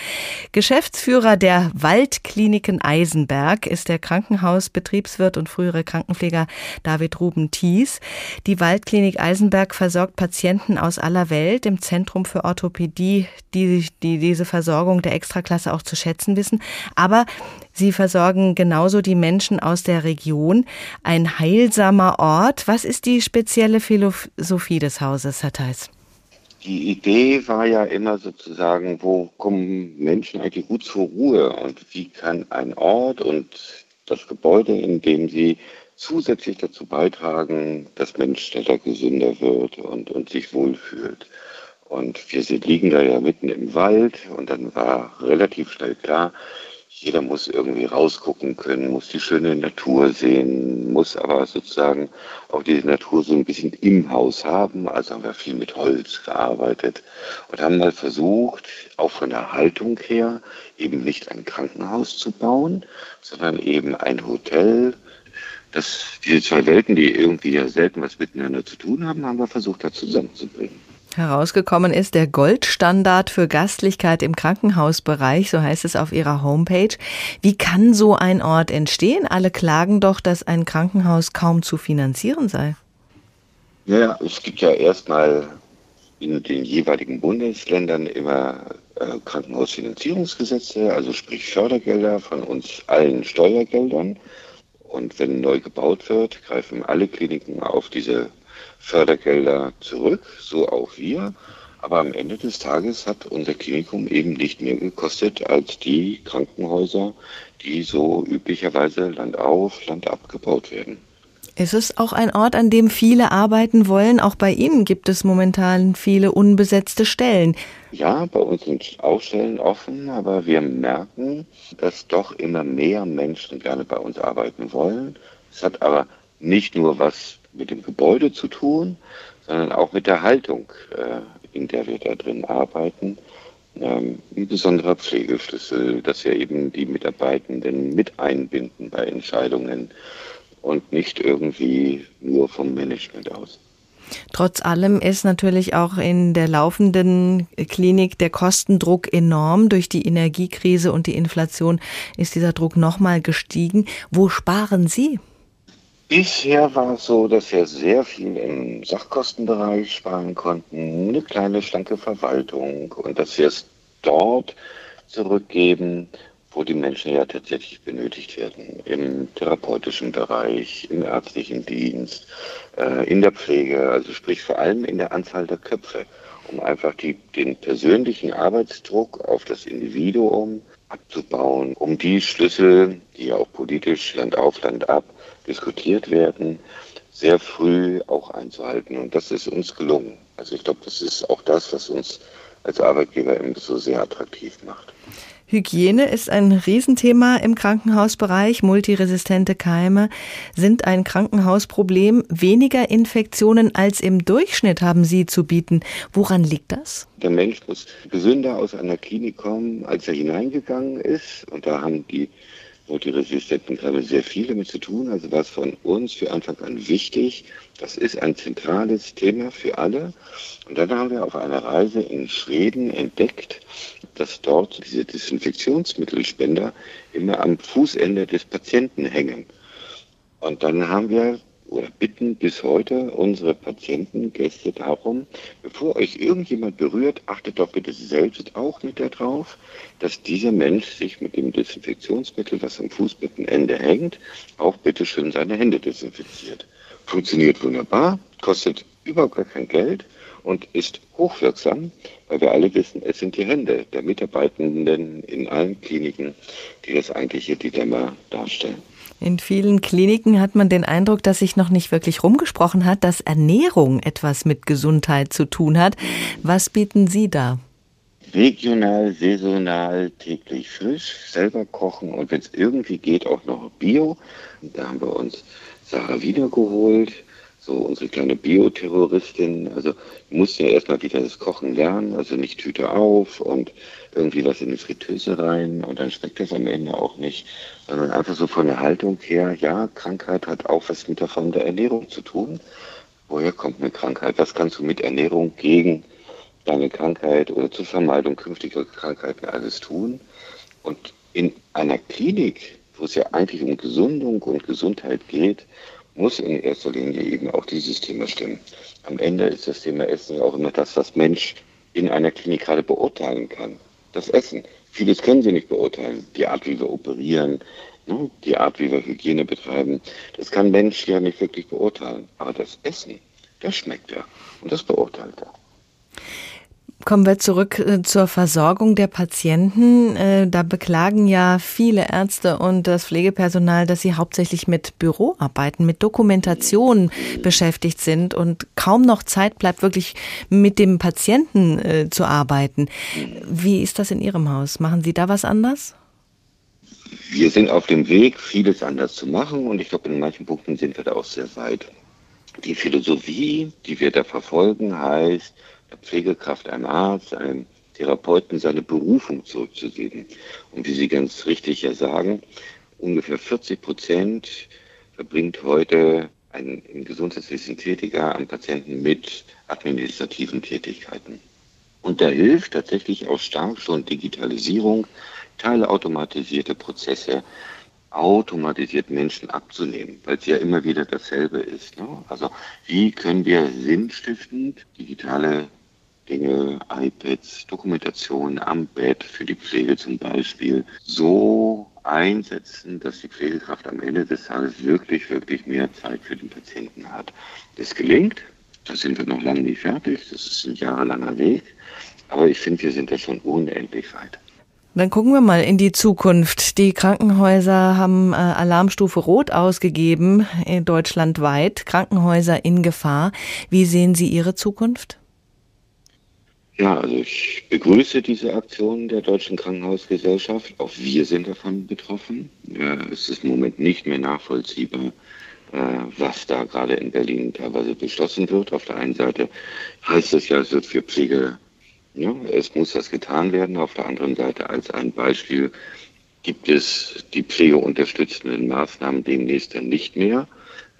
Geschäftsführer der Waldkliniken Eisenberg ist der Krankenhausbetriebswirt und frühere Krankenpfleger David Ruben Thies. Die Waldklinik Eisenberg versorgt Patienten aus aller Welt im Zentrum für Orthopädie, die, die diese Versorgung der Extraklasse auch zu schätzen wissen. Aber Sie versorgen genauso die Menschen aus der Region. Ein heilsamer Ort. Was ist die spezielle Philosophie des Hauses, Herr Theis? Die Idee war ja immer sozusagen, wo kommen Menschen eigentlich gut zur Ruhe und wie kann ein Ort und das Gebäude, in dem sie zusätzlich dazu beitragen, dass Mensch schneller gesünder wird und, und sich wohlfühlt. Und wir sind, liegen da ja mitten im Wald und dann war relativ schnell klar, jeder muss irgendwie rausgucken können, muss die schöne Natur sehen, muss aber sozusagen auch diese Natur so ein bisschen im Haus haben. Also haben wir viel mit Holz gearbeitet und haben mal versucht, auch von der Haltung her, eben nicht ein Krankenhaus zu bauen, sondern eben ein Hotel dass diese zwei Welten, die irgendwie ja selten was miteinander zu tun haben, haben wir versucht, da zusammenzubringen. Herausgekommen ist der Goldstandard für Gastlichkeit im Krankenhausbereich, so heißt es auf ihrer Homepage. Wie kann so ein Ort entstehen? Alle klagen doch, dass ein Krankenhaus kaum zu finanzieren sei. Ja, es gibt ja erstmal in den jeweiligen Bundesländern immer äh, Krankenhausfinanzierungsgesetze, also sprich Fördergelder von uns allen Steuergeldern. Und wenn neu gebaut wird, greifen alle Kliniken auf diese Fördergelder zurück, so auch wir. Aber am Ende des Tages hat unser Klinikum eben nicht mehr gekostet als die Krankenhäuser, die so üblicherweise Land auf, Land abgebaut werden. Ist es auch ein Ort, an dem viele arbeiten wollen? Auch bei Ihnen gibt es momentan viele unbesetzte Stellen. Ja, bei uns sind auch Stellen offen, aber wir merken, dass doch immer mehr Menschen gerne bei uns arbeiten wollen. Es hat aber nicht nur was mit dem Gebäude zu tun, sondern auch mit der Haltung, äh, in der wir da drin arbeiten. Ähm, ein besonderer Pflegeschlüssel, dass wir eben die Mitarbeitenden mit einbinden bei Entscheidungen und nicht irgendwie nur vom Management aus. Trotz allem ist natürlich auch in der laufenden Klinik der Kostendruck enorm. Durch die Energiekrise und die Inflation ist dieser Druck nochmal gestiegen. Wo sparen Sie? Bisher war es so, dass wir sehr viel im Sachkostenbereich sparen konnten, eine kleine schlanke Verwaltung und dass wir es dort zurückgeben, wo die Menschen ja tatsächlich benötigt werden. Im therapeutischen Bereich, im ärztlichen Dienst, äh, in der Pflege, also sprich vor allem in der Anzahl der Köpfe, um einfach die, den persönlichen Arbeitsdruck auf das Individuum abzubauen, um die Schlüssel, die ja auch politisch Land auf, Land ab diskutiert werden, sehr früh auch einzuhalten. Und das ist uns gelungen. Also ich glaube, das ist auch das, was uns als Arbeitgeber eben so sehr attraktiv macht. Hygiene ist ein Riesenthema im Krankenhausbereich. Multiresistente Keime sind ein Krankenhausproblem. Weniger Infektionen als im Durchschnitt haben Sie zu bieten. Woran liegt das? Der Mensch muss gesünder aus einer Klinik kommen, als er hineingegangen ist. Und da haben die multiresistenten Keime sehr viel damit zu tun. Also war es von uns für Anfang an wichtig. Das ist ein zentrales Thema für alle. Und dann haben wir auf einer Reise in Schweden entdeckt, dass dort diese Desinfektionsmittelspender immer am Fußende des Patienten hängen. Und dann haben wir oder bitten bis heute unsere Patienten, Gäste darum, bevor euch irgendjemand berührt, achtet doch bitte selbst auch mit darauf, dass dieser Mensch sich mit dem Desinfektionsmittel, was am Fußbettenende hängt, auch bitte schön seine Hände desinfiziert. Funktioniert wunderbar, kostet überhaupt gar kein Geld und ist hochwirksam, weil wir alle wissen, es sind die Hände der Mitarbeitenden in allen Kliniken, die das eigentliche Dilemma darstellen. In vielen Kliniken hat man den Eindruck, dass sich noch nicht wirklich rumgesprochen hat, dass Ernährung etwas mit Gesundheit zu tun hat. Was bieten Sie da? Regional, saisonal, täglich frisch, selber kochen und wenn es irgendwie geht, auch noch Bio. Da haben wir uns Sarah wiedergeholt, so unsere kleine Bioterroristin. Also mussten ja erstmal wieder das Kochen lernen, also nicht Tüte auf und irgendwie was in die Fritteuse rein und dann schmeckt das am Ende auch nicht, sondern einfach so von der Haltung her, ja, Krankheit hat auch was mit der Form der Ernährung zu tun. Woher kommt eine Krankheit? Was kannst du mit Ernährung gegen deine Krankheit oder zur Vermeidung künftiger Krankheiten alles tun? Und in einer Klinik, wo es ja eigentlich um Gesundung und Gesundheit geht, muss in erster Linie eben auch dieses Thema stimmen. Am Ende ist das Thema Essen auch immer das, was Mensch in einer Klinik gerade beurteilen kann. Das Essen. Vieles können sie nicht beurteilen. Die Art, wie wir operieren, ne? die Art, wie wir Hygiene betreiben, das kann Mensch ja nicht wirklich beurteilen. Aber das Essen, das schmeckt er und das beurteilt er. Kommen wir zurück äh, zur Versorgung der Patienten. Äh, da beklagen ja viele Ärzte und das Pflegepersonal, dass sie hauptsächlich mit Büroarbeiten, mit Dokumentation beschäftigt sind und kaum noch Zeit bleibt, wirklich mit dem Patienten äh, zu arbeiten. Wie ist das in Ihrem Haus? Machen Sie da was anders? Wir sind auf dem Weg, vieles anders zu machen und ich glaube, in manchen Punkten sind wir da auch sehr weit. Die Philosophie, die wir da verfolgen, heißt, Pflegekraft, einem Arzt, einem Therapeuten seine Berufung zurückzugeben. Und wie Sie ganz richtig ja sagen, ungefähr 40 Prozent verbringt heute ein im Gesundheitswesen Tätiger am Patienten mit administrativen Tätigkeiten. Und da hilft tatsächlich auch stark schon Digitalisierung, teilautomatisierte Prozesse, automatisiert Menschen abzunehmen, weil es ja immer wieder dasselbe ist. Ne? Also wie können wir sinnstiftend digitale Dinge, iPads, Dokumentation am Bett für die Pflege zum Beispiel so einsetzen, dass die Pflegekraft am Ende des Tages wirklich, wirklich mehr Zeit für den Patienten hat. Das gelingt, da sind wir noch lange nicht fertig, das ist ein jahrelanger Weg, aber ich finde, wir sind da schon unendlich weit. Dann gucken wir mal in die Zukunft. Die Krankenhäuser haben äh, Alarmstufe Rot ausgegeben, äh, deutschlandweit. Krankenhäuser in Gefahr. Wie sehen Sie Ihre Zukunft? Ja, also ich begrüße diese Aktion der Deutschen Krankenhausgesellschaft. Auch wir sind davon betroffen. es ist im Moment nicht mehr nachvollziehbar, äh, was da gerade in Berlin teilweise beschlossen wird. Auf der einen Seite heißt es ja, es wird für Pflege, ja, es muss das getan werden. Auf der anderen Seite als ein Beispiel gibt es die pflegeunterstützenden Maßnahmen demnächst dann nicht mehr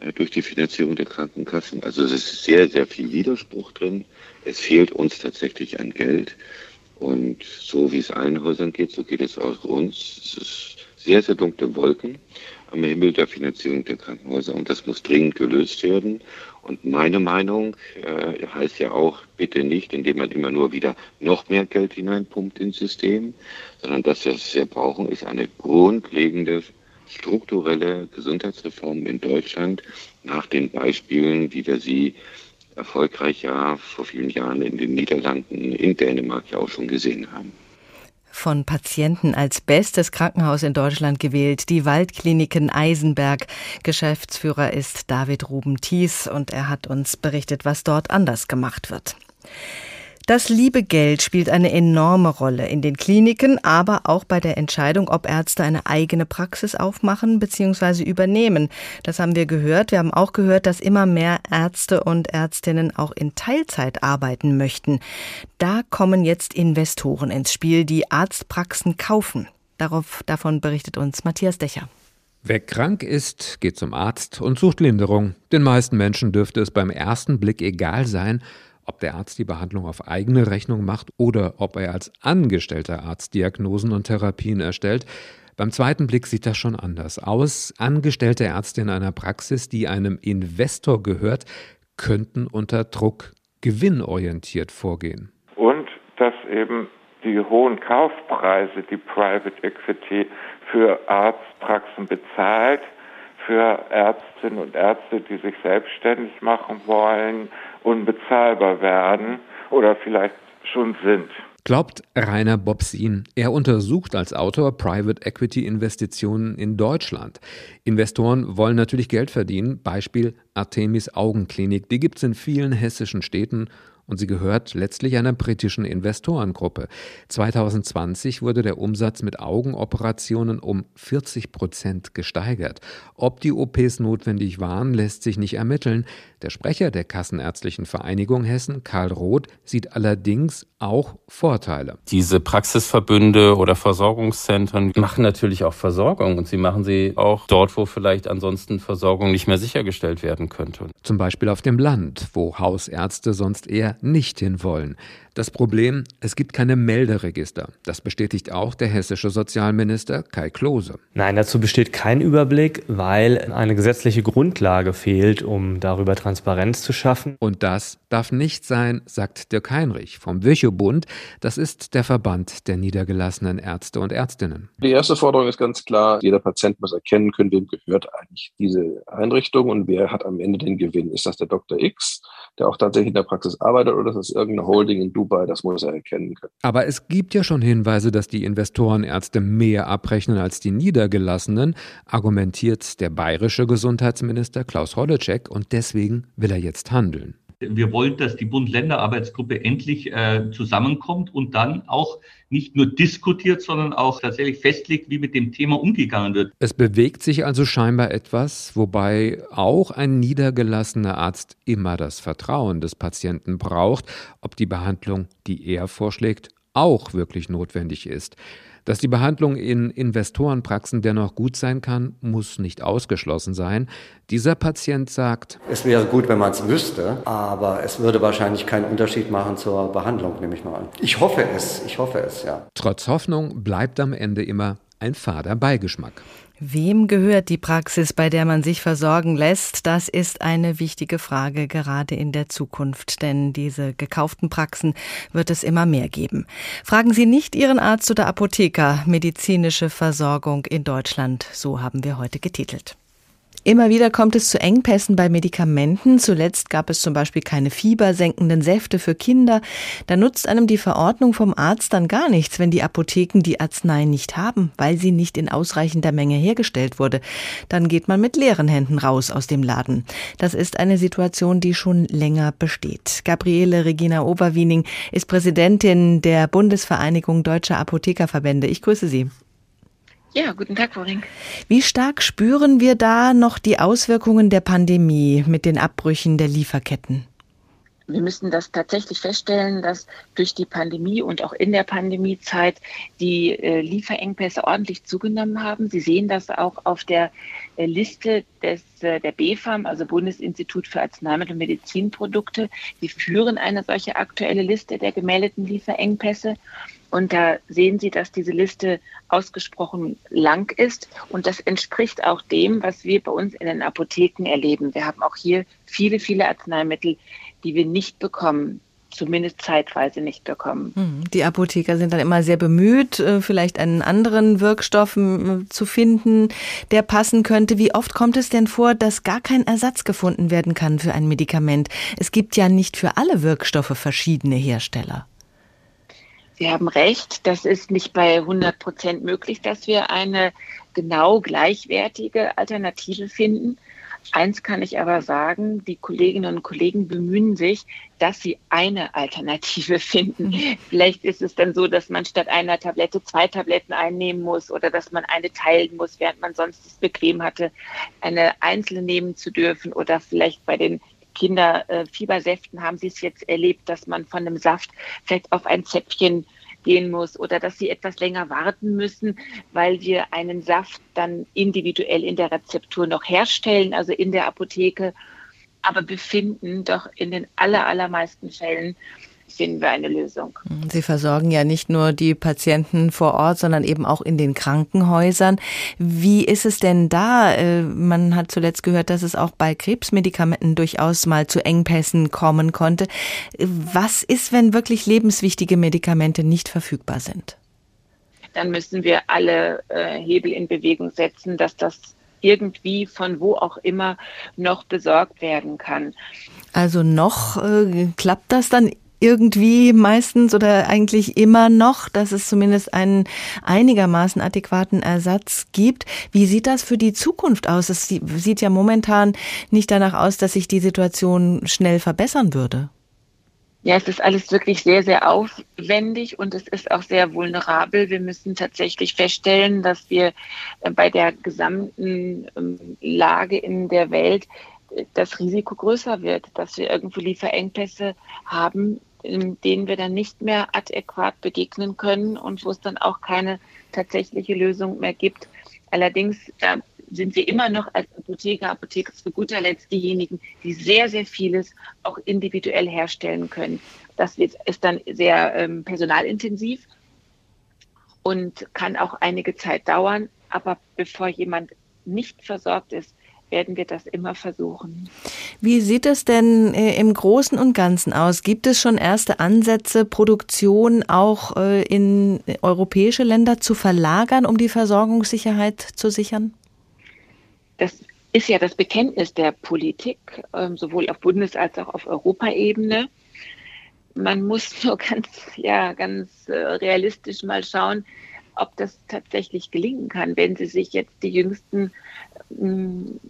äh, durch die Finanzierung der Krankenkassen. Also es ist sehr, sehr viel Widerspruch drin es fehlt uns tatsächlich an Geld. Und so wie es allen Häusern geht, so geht es auch uns. Es ist sehr, sehr dunkle Wolken am Himmel der Finanzierung der Krankenhäuser und das muss dringend gelöst werden. Und meine Meinung äh, heißt ja auch, bitte nicht, indem man immer nur wieder noch mehr Geld hineinpumpt ins System, sondern das, was wir brauchen, ist eine grundlegende strukturelle Gesundheitsreform in Deutschland nach den Beispielen, wie wir sie erfolgreich ja vor vielen Jahren in den Niederlanden, in Dänemark ja auch schon gesehen haben. Von Patienten als bestes Krankenhaus in Deutschland gewählt, die Waldkliniken Eisenberg. Geschäftsführer ist David Ruben Thies und er hat uns berichtet, was dort anders gemacht wird. Das liebe Geld spielt eine enorme Rolle in den Kliniken, aber auch bei der Entscheidung, ob Ärzte eine eigene Praxis aufmachen bzw. übernehmen. Das haben wir gehört. Wir haben auch gehört, dass immer mehr Ärzte und Ärztinnen auch in Teilzeit arbeiten möchten. Da kommen jetzt Investoren ins Spiel, die Arztpraxen kaufen. Darauf, davon berichtet uns Matthias Decher. Wer krank ist, geht zum Arzt und sucht Linderung. Den meisten Menschen dürfte es beim ersten Blick egal sein, ob der Arzt die Behandlung auf eigene Rechnung macht oder ob er als angestellter Arzt Diagnosen und Therapien erstellt. Beim zweiten Blick sieht das schon anders aus. Angestellte Ärzte in einer Praxis, die einem Investor gehört, könnten unter Druck gewinnorientiert vorgehen. Und dass eben die hohen Kaufpreise, die Private Equity für Arztpraxen bezahlt, für Ärztinnen und Ärzte, die sich selbstständig machen wollen, unbezahlbar werden oder vielleicht schon sind. Glaubt Rainer Bobsin. Er untersucht als Autor Private Equity Investitionen in Deutschland. Investoren wollen natürlich Geld verdienen. Beispiel Artemis Augenklinik. Die gibt es in vielen hessischen Städten und sie gehört letztlich einer britischen Investorengruppe. 2020 wurde der Umsatz mit Augenoperationen um 40 Prozent gesteigert. Ob die OPs notwendig waren, lässt sich nicht ermitteln. Der Sprecher der Kassenärztlichen Vereinigung Hessen, Karl Roth, sieht allerdings auch Vorteile. Diese Praxisverbünde oder Versorgungszentren machen natürlich auch Versorgung und sie machen sie auch dort, wo vielleicht ansonsten Versorgung nicht mehr sichergestellt werden könnte. Zum Beispiel auf dem Land, wo Hausärzte sonst eher nicht hinwollen. Das Problem, es gibt keine Melderegister. Das bestätigt auch der hessische Sozialminister Kai Klose. Nein, dazu besteht kein Überblick, weil eine gesetzliche Grundlage fehlt, um darüber Transparenz zu schaffen. Und das darf nicht sein, sagt Dirk Heinrich vom Virchow-Bund. Das ist der Verband der niedergelassenen Ärzte und Ärztinnen. Die erste Forderung ist ganz klar, jeder Patient muss erkennen können, wem gehört eigentlich diese Einrichtung und wer hat am Ende den Gewinn. Ist das der Dr. X, der auch tatsächlich in der Praxis arbeitet, oder ist das irgendeine Holding in Dubai? Dubai, das muss er erkennen können. Aber es gibt ja schon Hinweise, dass die Investorenärzte mehr abrechnen als die Niedergelassenen, argumentiert der bayerische Gesundheitsminister Klaus Holleczek und deswegen will er jetzt handeln. Wir wollen, dass die Bund-Länder-Arbeitsgruppe endlich äh, zusammenkommt und dann auch nicht nur diskutiert, sondern auch tatsächlich festlegt, wie mit dem Thema umgegangen wird. Es bewegt sich also scheinbar etwas, wobei auch ein niedergelassener Arzt immer das Vertrauen des Patienten braucht, ob die Behandlung, die er vorschlägt, auch wirklich notwendig ist. Dass die Behandlung in Investorenpraxen dennoch gut sein kann, muss nicht ausgeschlossen sein. Dieser Patient sagt, es wäre gut, wenn man es wüsste, aber es würde wahrscheinlich keinen Unterschied machen zur Behandlung, nehme ich mal an. Ich hoffe es, ich hoffe es, ja. Trotz Hoffnung bleibt am Ende immer ein fader Beigeschmack. Wem gehört die Praxis, bei der man sich versorgen lässt? Das ist eine wichtige Frage gerade in der Zukunft, denn diese gekauften Praxen wird es immer mehr geben. Fragen Sie nicht Ihren Arzt oder Apotheker. Medizinische Versorgung in Deutschland, so haben wir heute getitelt. Immer wieder kommt es zu Engpässen bei Medikamenten. Zuletzt gab es zum Beispiel keine fiebersenkenden Säfte für Kinder. Da nutzt einem die Verordnung vom Arzt dann gar nichts, wenn die Apotheken die Arznei nicht haben, weil sie nicht in ausreichender Menge hergestellt wurde. Dann geht man mit leeren Händen raus aus dem Laden. Das ist eine Situation, die schon länger besteht. Gabriele Regina Oberwiening ist Präsidentin der Bundesvereinigung Deutscher Apothekerverbände. Ich grüße Sie. Ja, guten Tag, Frau Rink. Wie stark spüren wir da noch die Auswirkungen der Pandemie mit den Abbrüchen der Lieferketten? Wir müssen das tatsächlich feststellen, dass durch die Pandemie und auch in der Pandemiezeit die äh, Lieferengpässe ordentlich zugenommen haben. Sie sehen das auch auf der äh, Liste des, äh, der BfArM, also Bundesinstitut für Arzneimittel und Medizinprodukte. Sie führen eine solche aktuelle Liste der gemeldeten Lieferengpässe. Und da sehen Sie, dass diese Liste ausgesprochen lang ist. Und das entspricht auch dem, was wir bei uns in den Apotheken erleben. Wir haben auch hier viele, viele Arzneimittel, die wir nicht bekommen zumindest zeitweise nicht bekommen. Hm, die Apotheker sind dann immer sehr bemüht, äh, vielleicht einen anderen Wirkstoff zu finden, der passen könnte. Wie oft kommt es denn vor, dass gar kein Ersatz gefunden werden kann für ein Medikament? Es gibt ja nicht für alle Wirkstoffe verschiedene Hersteller. Sie haben recht, das ist nicht bei 100 Prozent möglich, dass wir eine genau gleichwertige Alternative finden. Eins kann ich aber sagen, die Kolleginnen und Kollegen bemühen sich, dass sie eine Alternative finden. Mhm. Vielleicht ist es dann so, dass man statt einer Tablette zwei Tabletten einnehmen muss oder dass man eine teilen muss, während man sonst es bequem hatte, eine einzelne nehmen zu dürfen oder vielleicht bei den Kinderfiebersäften haben Sie es jetzt erlebt, dass man von einem Saft vielleicht auf ein Zäpfchen gehen muss oder dass sie etwas länger warten müssen, weil wir einen Saft dann individuell in der Rezeptur noch herstellen, also in der Apotheke, aber befinden doch in den aller, allermeisten Fällen finden wir eine Lösung. Sie versorgen ja nicht nur die Patienten vor Ort, sondern eben auch in den Krankenhäusern. Wie ist es denn da? Äh, man hat zuletzt gehört, dass es auch bei Krebsmedikamenten durchaus mal zu Engpässen kommen konnte. Was ist, wenn wirklich lebenswichtige Medikamente nicht verfügbar sind? Dann müssen wir alle äh, Hebel in Bewegung setzen, dass das irgendwie von wo auch immer noch besorgt werden kann. Also noch äh, klappt das dann irgendwie meistens oder eigentlich immer noch, dass es zumindest einen einigermaßen adäquaten Ersatz gibt. Wie sieht das für die Zukunft aus? Es sieht ja momentan nicht danach aus, dass sich die Situation schnell verbessern würde. Ja, es ist alles wirklich sehr, sehr aufwendig und es ist auch sehr vulnerabel. Wir müssen tatsächlich feststellen, dass wir äh, bei der gesamten ähm, Lage in der Welt das Risiko größer wird, dass wir irgendwo Lieferengpässe haben, denen wir dann nicht mehr adäquat begegnen können und wo es dann auch keine tatsächliche Lösung mehr gibt. Allerdings da sind wir immer noch als Apotheker, Apotheker zu guter Letzt diejenigen, die sehr, sehr vieles auch individuell herstellen können. Das ist dann sehr ähm, personalintensiv und kann auch einige Zeit dauern. Aber bevor jemand nicht versorgt ist, werden wir das immer versuchen. Wie sieht es denn äh, im Großen und Ganzen aus? Gibt es schon erste Ansätze, Produktion auch äh, in europäische Länder zu verlagern, um die Versorgungssicherheit zu sichern? Das ist ja das Bekenntnis der Politik, ähm, sowohl auf Bundes- als auch auf Europaebene. Man muss nur ganz, ja, ganz äh, realistisch mal schauen, ob das tatsächlich gelingen kann, wenn Sie sich jetzt die jüngsten ähm,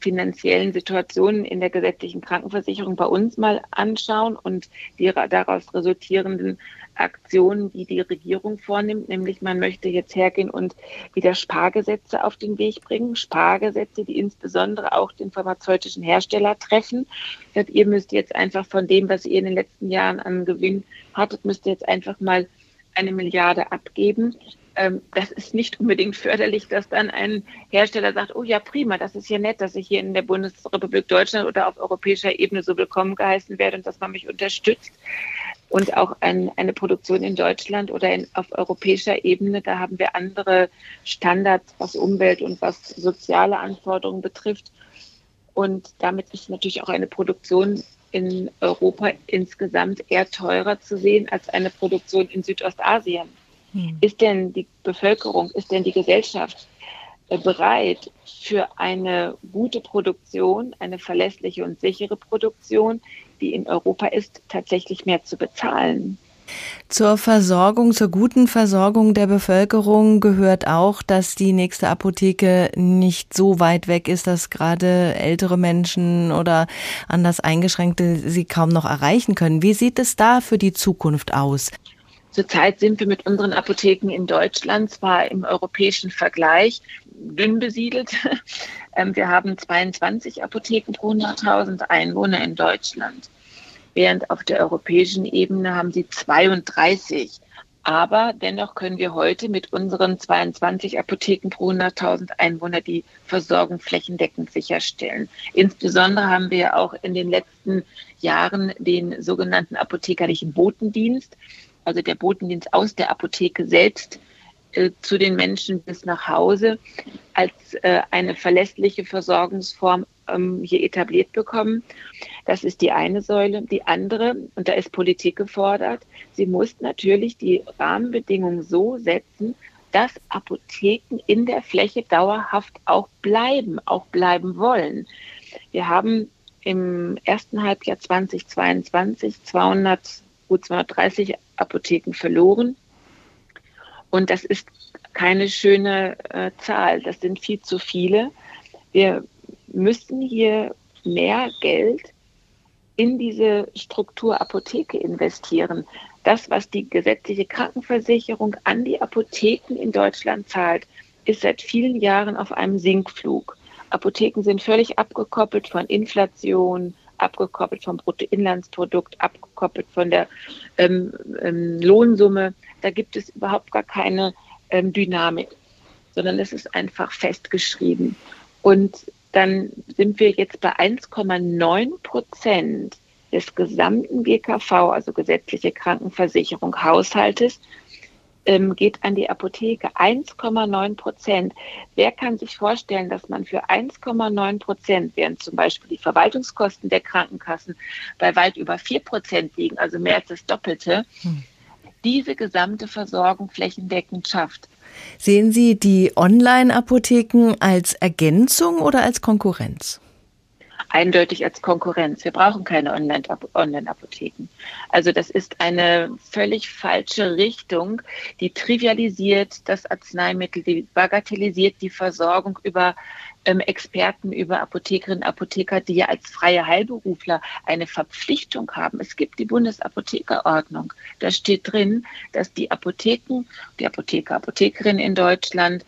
finanziellen Situationen in der gesetzlichen Krankenversicherung bei uns mal anschauen und die daraus resultierenden Aktionen, die die Regierung vornimmt, nämlich man möchte jetzt hergehen und wieder Spargesetze auf den Weg bringen, Spargesetze, die insbesondere auch den pharmazeutischen Hersteller treffen. Ihr müsst jetzt einfach von dem, was ihr in den letzten Jahren an Gewinn hattet, müsst ihr jetzt einfach mal eine Milliarde abgeben ähm, das ist nicht unbedingt förderlich, dass dann ein Hersteller sagt, oh ja, prima, das ist ja nett, dass ich hier in der Bundesrepublik Deutschland oder auf europäischer Ebene so willkommen geheißen werde und dass man mich unterstützt. Und auch ein, eine Produktion in Deutschland oder in, auf europäischer Ebene, da haben wir andere Standards, was Umwelt und was soziale Anforderungen betrifft. Und damit ist natürlich auch eine Produktion in Europa insgesamt eher teurer zu sehen als eine Produktion in Südostasien. Hm. Ist denn die Bevölkerung, ist denn die Gesellschaft äh, bereit für eine gute Produktion, eine verlässliche und sichere Produktion, die in Europa ist, tatsächlich mehr zu bezahlen? Zur Versorgung, zur guten Versorgung der Bevölkerung gehört auch, dass die nächste Apotheke nicht so weit weg ist, dass gerade ältere Menschen oder anders eingeschränkte sie kaum noch erreichen können. Wie sieht es da für die Zukunft aus? Zurzeit sind wir mit unseren Apotheken in Deutschland zwar im europäischen Vergleich dünn besiedelt. Ähm, wir haben 22 Apotheken pro 100.000 Einwohner in Deutschland, während auf der europäischen Ebene haben sie 32. Aber dennoch können wir heute mit unseren 22 Apotheken pro 100.000 Einwohner die Versorgung flächendeckend sicherstellen. Insbesondere haben wir auch in den letzten Jahren den sogenannten apothekerlichen Botendienst also der Botendienst aus der Apotheke selbst äh, zu den Menschen bis nach Hause als äh, eine verlässliche Versorgungsform ähm, hier etabliert bekommen. Das ist die eine Säule. Die andere, und da ist Politik gefordert, sie muss natürlich die Rahmenbedingungen so setzen, dass Apotheken in der Fläche dauerhaft auch bleiben, auch bleiben wollen. Wir haben im ersten Halbjahr 2022 200 gut 230 Apotheken verloren. Und das ist keine schöne äh, Zahl. Das sind viel zu viele. Wir müssen hier mehr Geld in diese Struktur Apotheke investieren. Das, was die gesetzliche Krankenversicherung an die Apotheken in Deutschland zahlt, ist seit vielen Jahren auf einem Sinkflug. Apotheken sind völlig abgekoppelt von Inflation, abgekoppelt vom Bruttoinlandsprodukt, abgekoppelt von der ähm, ähm, Lohnsumme. Da gibt es überhaupt gar keine ähm, Dynamik, sondern es ist einfach festgeschrieben. Und dann sind wir jetzt bei 1,9 Prozent des gesamten GKV, also gesetzliche Krankenversicherung Haushaltes, ähm, geht an die Apotheke. 1,9 Prozent. Wer kann sich vorstellen, dass man für 1,9 Prozent, während zum Beispiel die Verwaltungskosten der Krankenkassen bei weit über 4 Prozent liegen, also mehr als das Doppelte, hm. diese gesamte Versorgung flächendeckend schafft? Sehen Sie die Online-Apotheken als Ergänzung oder als Konkurrenz? Eindeutig als Konkurrenz. Wir brauchen keine Online-Apotheken. Also das ist eine völlig falsche Richtung, die trivialisiert das Arzneimittel, die bagatellisiert die Versorgung über ähm, Experten, über Apothekerinnen Apotheker, die ja als freie Heilberufler eine Verpflichtung haben. Es gibt die Bundesapothekerordnung. Da steht drin, dass die Apotheken, die Apotheker, Apothekerinnen in Deutschland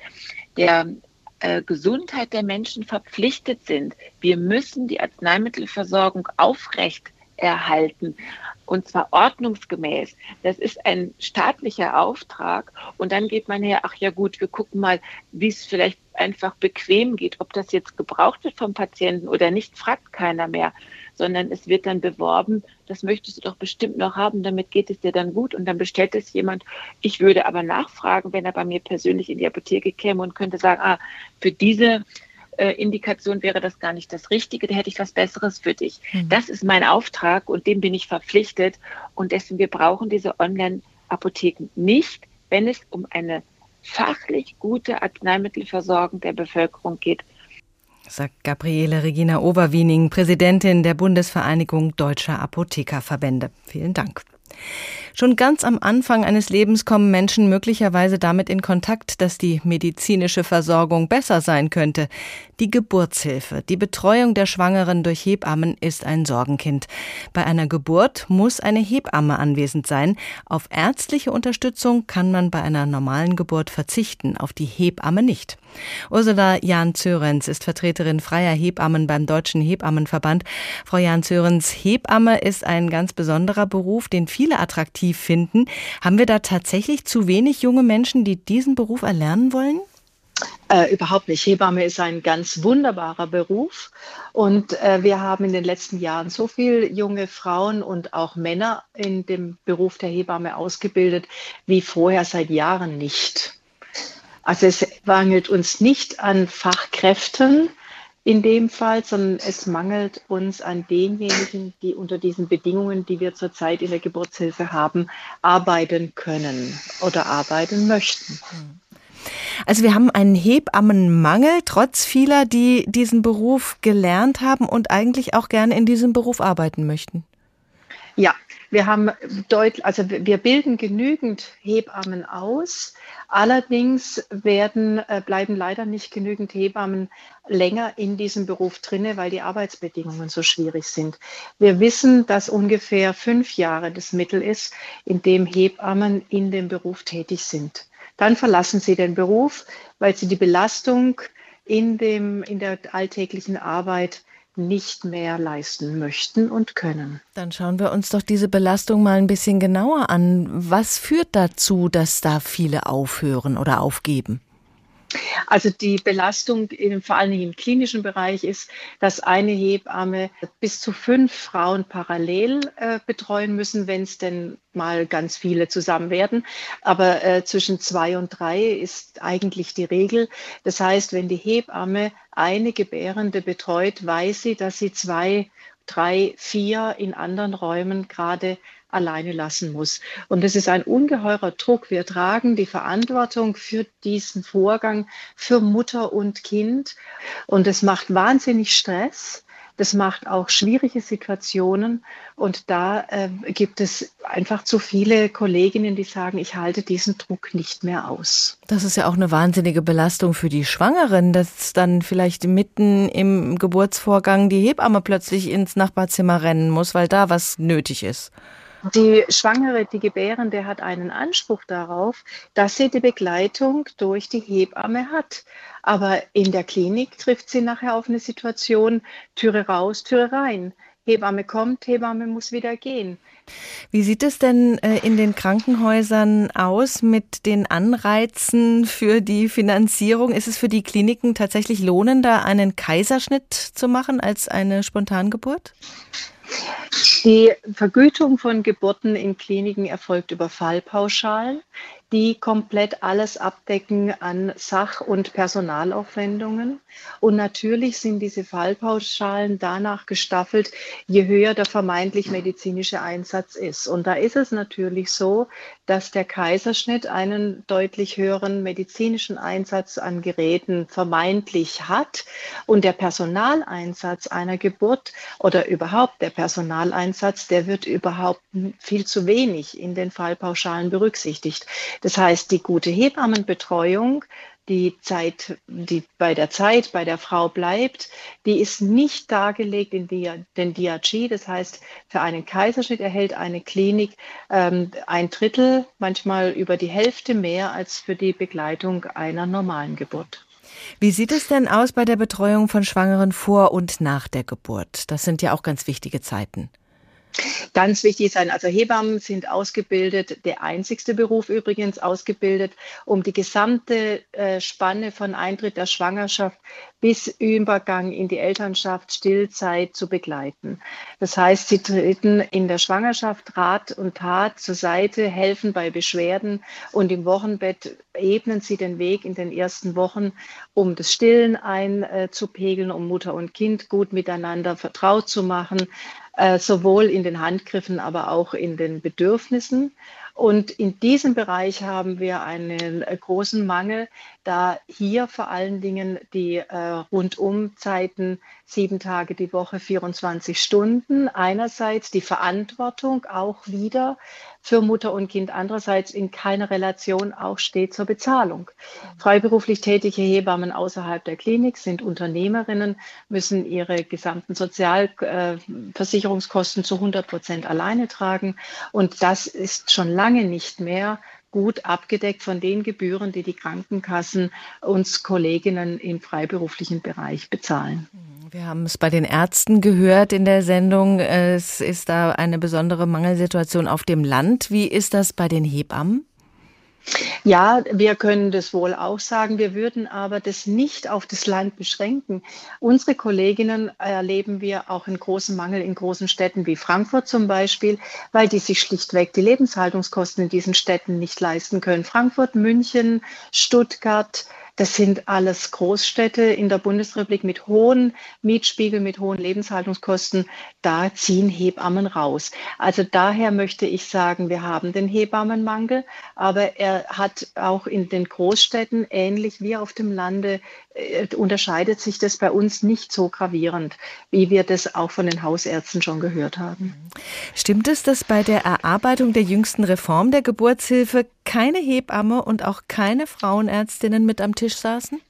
der äh, Gesundheit der Menschen verpflichtet sind. Wir müssen die Arzneimittelversorgung aufrecht erhalten und zwar ordnungsgemäß. Das ist ein staatlicher Auftrag und dann geht man her, ach ja gut, wir gucken mal, wie es vielleicht einfach bequem geht, ob das jetzt gebraucht wird vom Patienten oder nicht, fragt keiner mehr, sondern es wird dann beworben, das möchtest du doch bestimmt noch haben, damit geht es dir dann gut und dann bestellt es jemand. Ich würde aber nachfragen, wenn er bei mir persönlich in die Apotheke käme und könnte sagen, ah, für diese äh, Indikation wäre das gar nicht das Richtige, da hätte ich was Besseres für dich. Mhm. Das ist mein Auftrag und dem bin ich verpflichtet. Und deswegen, wir brauchen diese Online-Apotheken nicht, wenn es um eine fachlich gute Arzneimittelversorgung der Bevölkerung geht. Sagt Gabriele Regina Overwiening, Präsidentin der Bundesvereinigung Deutscher Apothekerverbände. Vielen Dank. Schon ganz am Anfang eines Lebens kommen Menschen möglicherweise damit in Kontakt, dass die medizinische Versorgung besser sein könnte. Die Geburtshilfe, die Betreuung der Schwangeren durch Hebammen ist ein Sorgenkind. Bei einer Geburt muss eine Hebamme anwesend sein. Auf ärztliche Unterstützung kann man bei einer normalen Geburt verzichten, auf die Hebamme nicht. Ursula Jahn-Zörens ist Vertreterin freier Hebammen beim Deutschen Hebammenverband. Frau Jahn-Zörens, Hebamme ist ein ganz besonderer Beruf, den viele attraktiv finden. Haben wir da tatsächlich zu wenig junge Menschen, die diesen Beruf erlernen wollen? Äh, überhaupt nicht. Hebamme ist ein ganz wunderbarer Beruf. Und äh, wir haben in den letzten Jahren so viele junge Frauen und auch Männer in dem Beruf der Hebamme ausgebildet wie vorher seit Jahren nicht. Also es mangelt uns nicht an Fachkräften in dem Fall, sondern es mangelt uns an denjenigen, die unter diesen Bedingungen, die wir zurzeit in der Geburtshilfe haben, arbeiten können oder arbeiten möchten. Also wir haben einen Hebammenmangel, trotz vieler, die diesen Beruf gelernt haben und eigentlich auch gerne in diesem Beruf arbeiten möchten. Ja, wir haben deutlich, also wir bilden genügend Hebammen aus. Allerdings werden, äh, bleiben leider nicht genügend Hebammen länger in diesem Beruf drinne, weil die Arbeitsbedingungen so schwierig sind. Wir wissen, dass ungefähr fünf Jahre das Mittel ist, in dem Hebammen in dem Beruf tätig sind. Dann verlassen sie den Beruf, weil sie die Belastung in, dem, in der alltäglichen Arbeit nicht mehr leisten möchten und können. Dann schauen wir uns doch diese Belastung mal ein bisschen genauer an. Was führt dazu, dass da viele aufhören oder aufgeben? Also die Belastung in, vor allen Dingen im klinischen Bereich ist, dass eine Hebamme bis zu fünf Frauen parallel äh, betreuen müssen, wenn es denn mal ganz viele zusammen werden. Aber äh, zwischen zwei und drei ist eigentlich die Regel. Das heißt, wenn die Hebamme eine Gebärende betreut, weiß sie, dass sie zwei, drei, vier in anderen Räumen gerade alleine lassen muss. Und das ist ein ungeheurer Druck. Wir tragen die Verantwortung für diesen Vorgang für Mutter und Kind. Und es macht wahnsinnig Stress Das macht auch schwierige Situationen. Und da äh, gibt es einfach zu viele Kolleginnen, die sagen, ich halte diesen Druck nicht mehr aus. Das ist ja auch eine wahnsinnige Belastung für die Schwangeren, dass dann vielleicht mitten im Geburtsvorgang die Hebamme plötzlich ins Nachbarzimmer rennen muss, weil da was nötig ist. Die Schwangere, die Gebärende hat einen Anspruch darauf, dass sie die Begleitung durch die Hebamme hat. Aber in der Klinik trifft sie nachher auf eine Situation, Türe raus, Türe rein. Hebamme kommt, Hebamme muss wieder gehen. Wie sieht es denn äh, in den Krankenhäusern aus mit den Anreizen für die Finanzierung? Ist es für die Kliniken tatsächlich lohnender, einen Kaiserschnitt zu machen als eine Spontangeburt? Die Vergütung von Geburten in Kliniken erfolgt über Fallpauschalen die komplett alles abdecken an Sach- und Personalaufwendungen. Und natürlich sind diese Fallpauschalen danach gestaffelt, je höher der vermeintlich medizinische Einsatz ist. Und da ist es natürlich so, dass der Kaiserschnitt einen deutlich höheren medizinischen Einsatz an Geräten vermeintlich hat und der Personaleinsatz einer Geburt oder überhaupt der Personaleinsatz, der wird überhaupt viel zu wenig in den Fallpauschalen berücksichtigt. Das heißt, die gute Hebammenbetreuung, die Zeit, die bei der Zeit bei der Frau bleibt, die ist nicht dargelegt in den DRG. Das heißt, für einen Kaiserschnitt erhält eine Klinik ähm, ein Drittel, manchmal über die Hälfte mehr als für die Begleitung einer normalen Geburt. Wie sieht es denn aus bei der Betreuung von Schwangeren vor und nach der Geburt? Das sind ja auch ganz wichtige Zeiten. Ganz wichtig sein, also Hebammen sind ausgebildet, der einzigste Beruf übrigens ausgebildet, um die gesamte äh, Spanne von Eintritt der Schwangerschaft bis Übergang in die Elternschaft, Stillzeit zu begleiten. Das heißt, sie treten in der Schwangerschaft Rat und Tat zur Seite, helfen bei Beschwerden und im Wochenbett ebnen sie den Weg in den ersten Wochen, um das Stillen einzupegeln, um Mutter und Kind gut miteinander vertraut zu machen, äh, sowohl in den Handgriffen, aber auch in den Bedürfnissen. Und in diesem Bereich haben wir einen großen Mangel, da hier vor allen Dingen die äh, Rundumzeiten sieben Tage die Woche, 24 Stunden, einerseits die Verantwortung auch wieder für Mutter und Kind, andererseits in keiner Relation auch steht zur Bezahlung. Freiberuflich tätige Hebammen außerhalb der Klinik sind Unternehmerinnen, müssen ihre gesamten Sozialversicherungskosten zu 100 Prozent alleine tragen. Und das ist schon lange nicht mehr gut abgedeckt von den Gebühren, die die Krankenkassen uns Kolleginnen im freiberuflichen Bereich bezahlen. Wir haben es bei den Ärzten gehört in der Sendung. Es ist da eine besondere Mangelsituation auf dem Land. Wie ist das bei den Hebammen? Ja, wir können das wohl auch sagen. Wir würden aber das nicht auf das Land beschränken. Unsere Kolleginnen erleben wir auch einen großen Mangel in großen Städten wie Frankfurt zum Beispiel, weil die sich schlichtweg die Lebenshaltungskosten in diesen Städten nicht leisten können. Frankfurt, München, Stuttgart, das sind alles Großstädte in der Bundesrepublik mit hohen Mietspiegel, mit hohen Lebenshaltungskosten. Da ziehen Hebammen raus. Also daher möchte ich sagen, wir haben den Hebammenmangel, aber er hat auch in den Großstädten, ähnlich wie auf dem Lande, äh, unterscheidet sich das bei uns nicht so gravierend, wie wir das auch von den Hausärzten schon gehört haben. Stimmt es, dass bei der Erarbeitung der jüngsten Reform der Geburtshilfe keine Hebamme und auch keine Frauenärztinnen mit am Tisch saßen?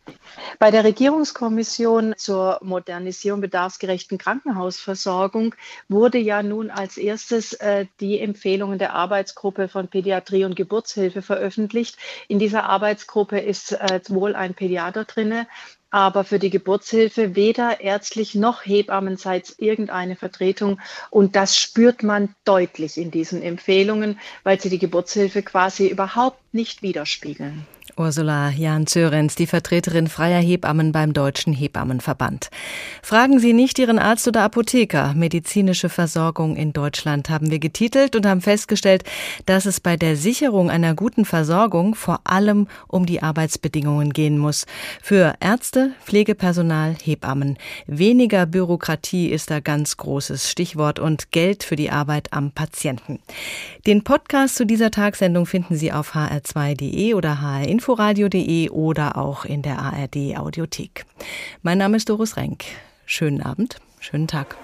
Bei der Regierungskommission zur Modernisierung bedarfsgerechten Krankenhausversorgung wurde ja nun als erstes äh, die Empfehlungen der Arbeitsgruppe von Pädiatrie und Geburtshilfe veröffentlicht. In dieser Arbeitsgruppe ist äh, wohl ein Pädiater drinne, aber für die Geburtshilfe weder ärztlich noch hebammenseits irgendeine Vertretung. Und das spürt man deutlich in diesen Empfehlungen, weil sie die Geburtshilfe quasi überhaupt nicht widerspiegeln. Ursula Jan-Zörenz, die Vertreterin freier Hebammen beim Deutschen Hebammenverband. Fragen Sie nicht Ihren Arzt oder Apotheker. Medizinische Versorgung in Deutschland haben wir getitelt und haben festgestellt, dass es bei der Sicherung einer guten Versorgung vor allem um die Arbeitsbedingungen gehen muss. Für Ärzte, Pflegepersonal, Hebammen. Weniger Bürokratie ist da ganz großes Stichwort und Geld für die Arbeit am Patienten. Den Podcast zu dieser Tagssendung finden Sie auf hr2.de oder hrinfo inforadio.de oder auch in der ARD Audiothek. Mein Name ist Doris Renk. Schönen Abend. Schönen Tag.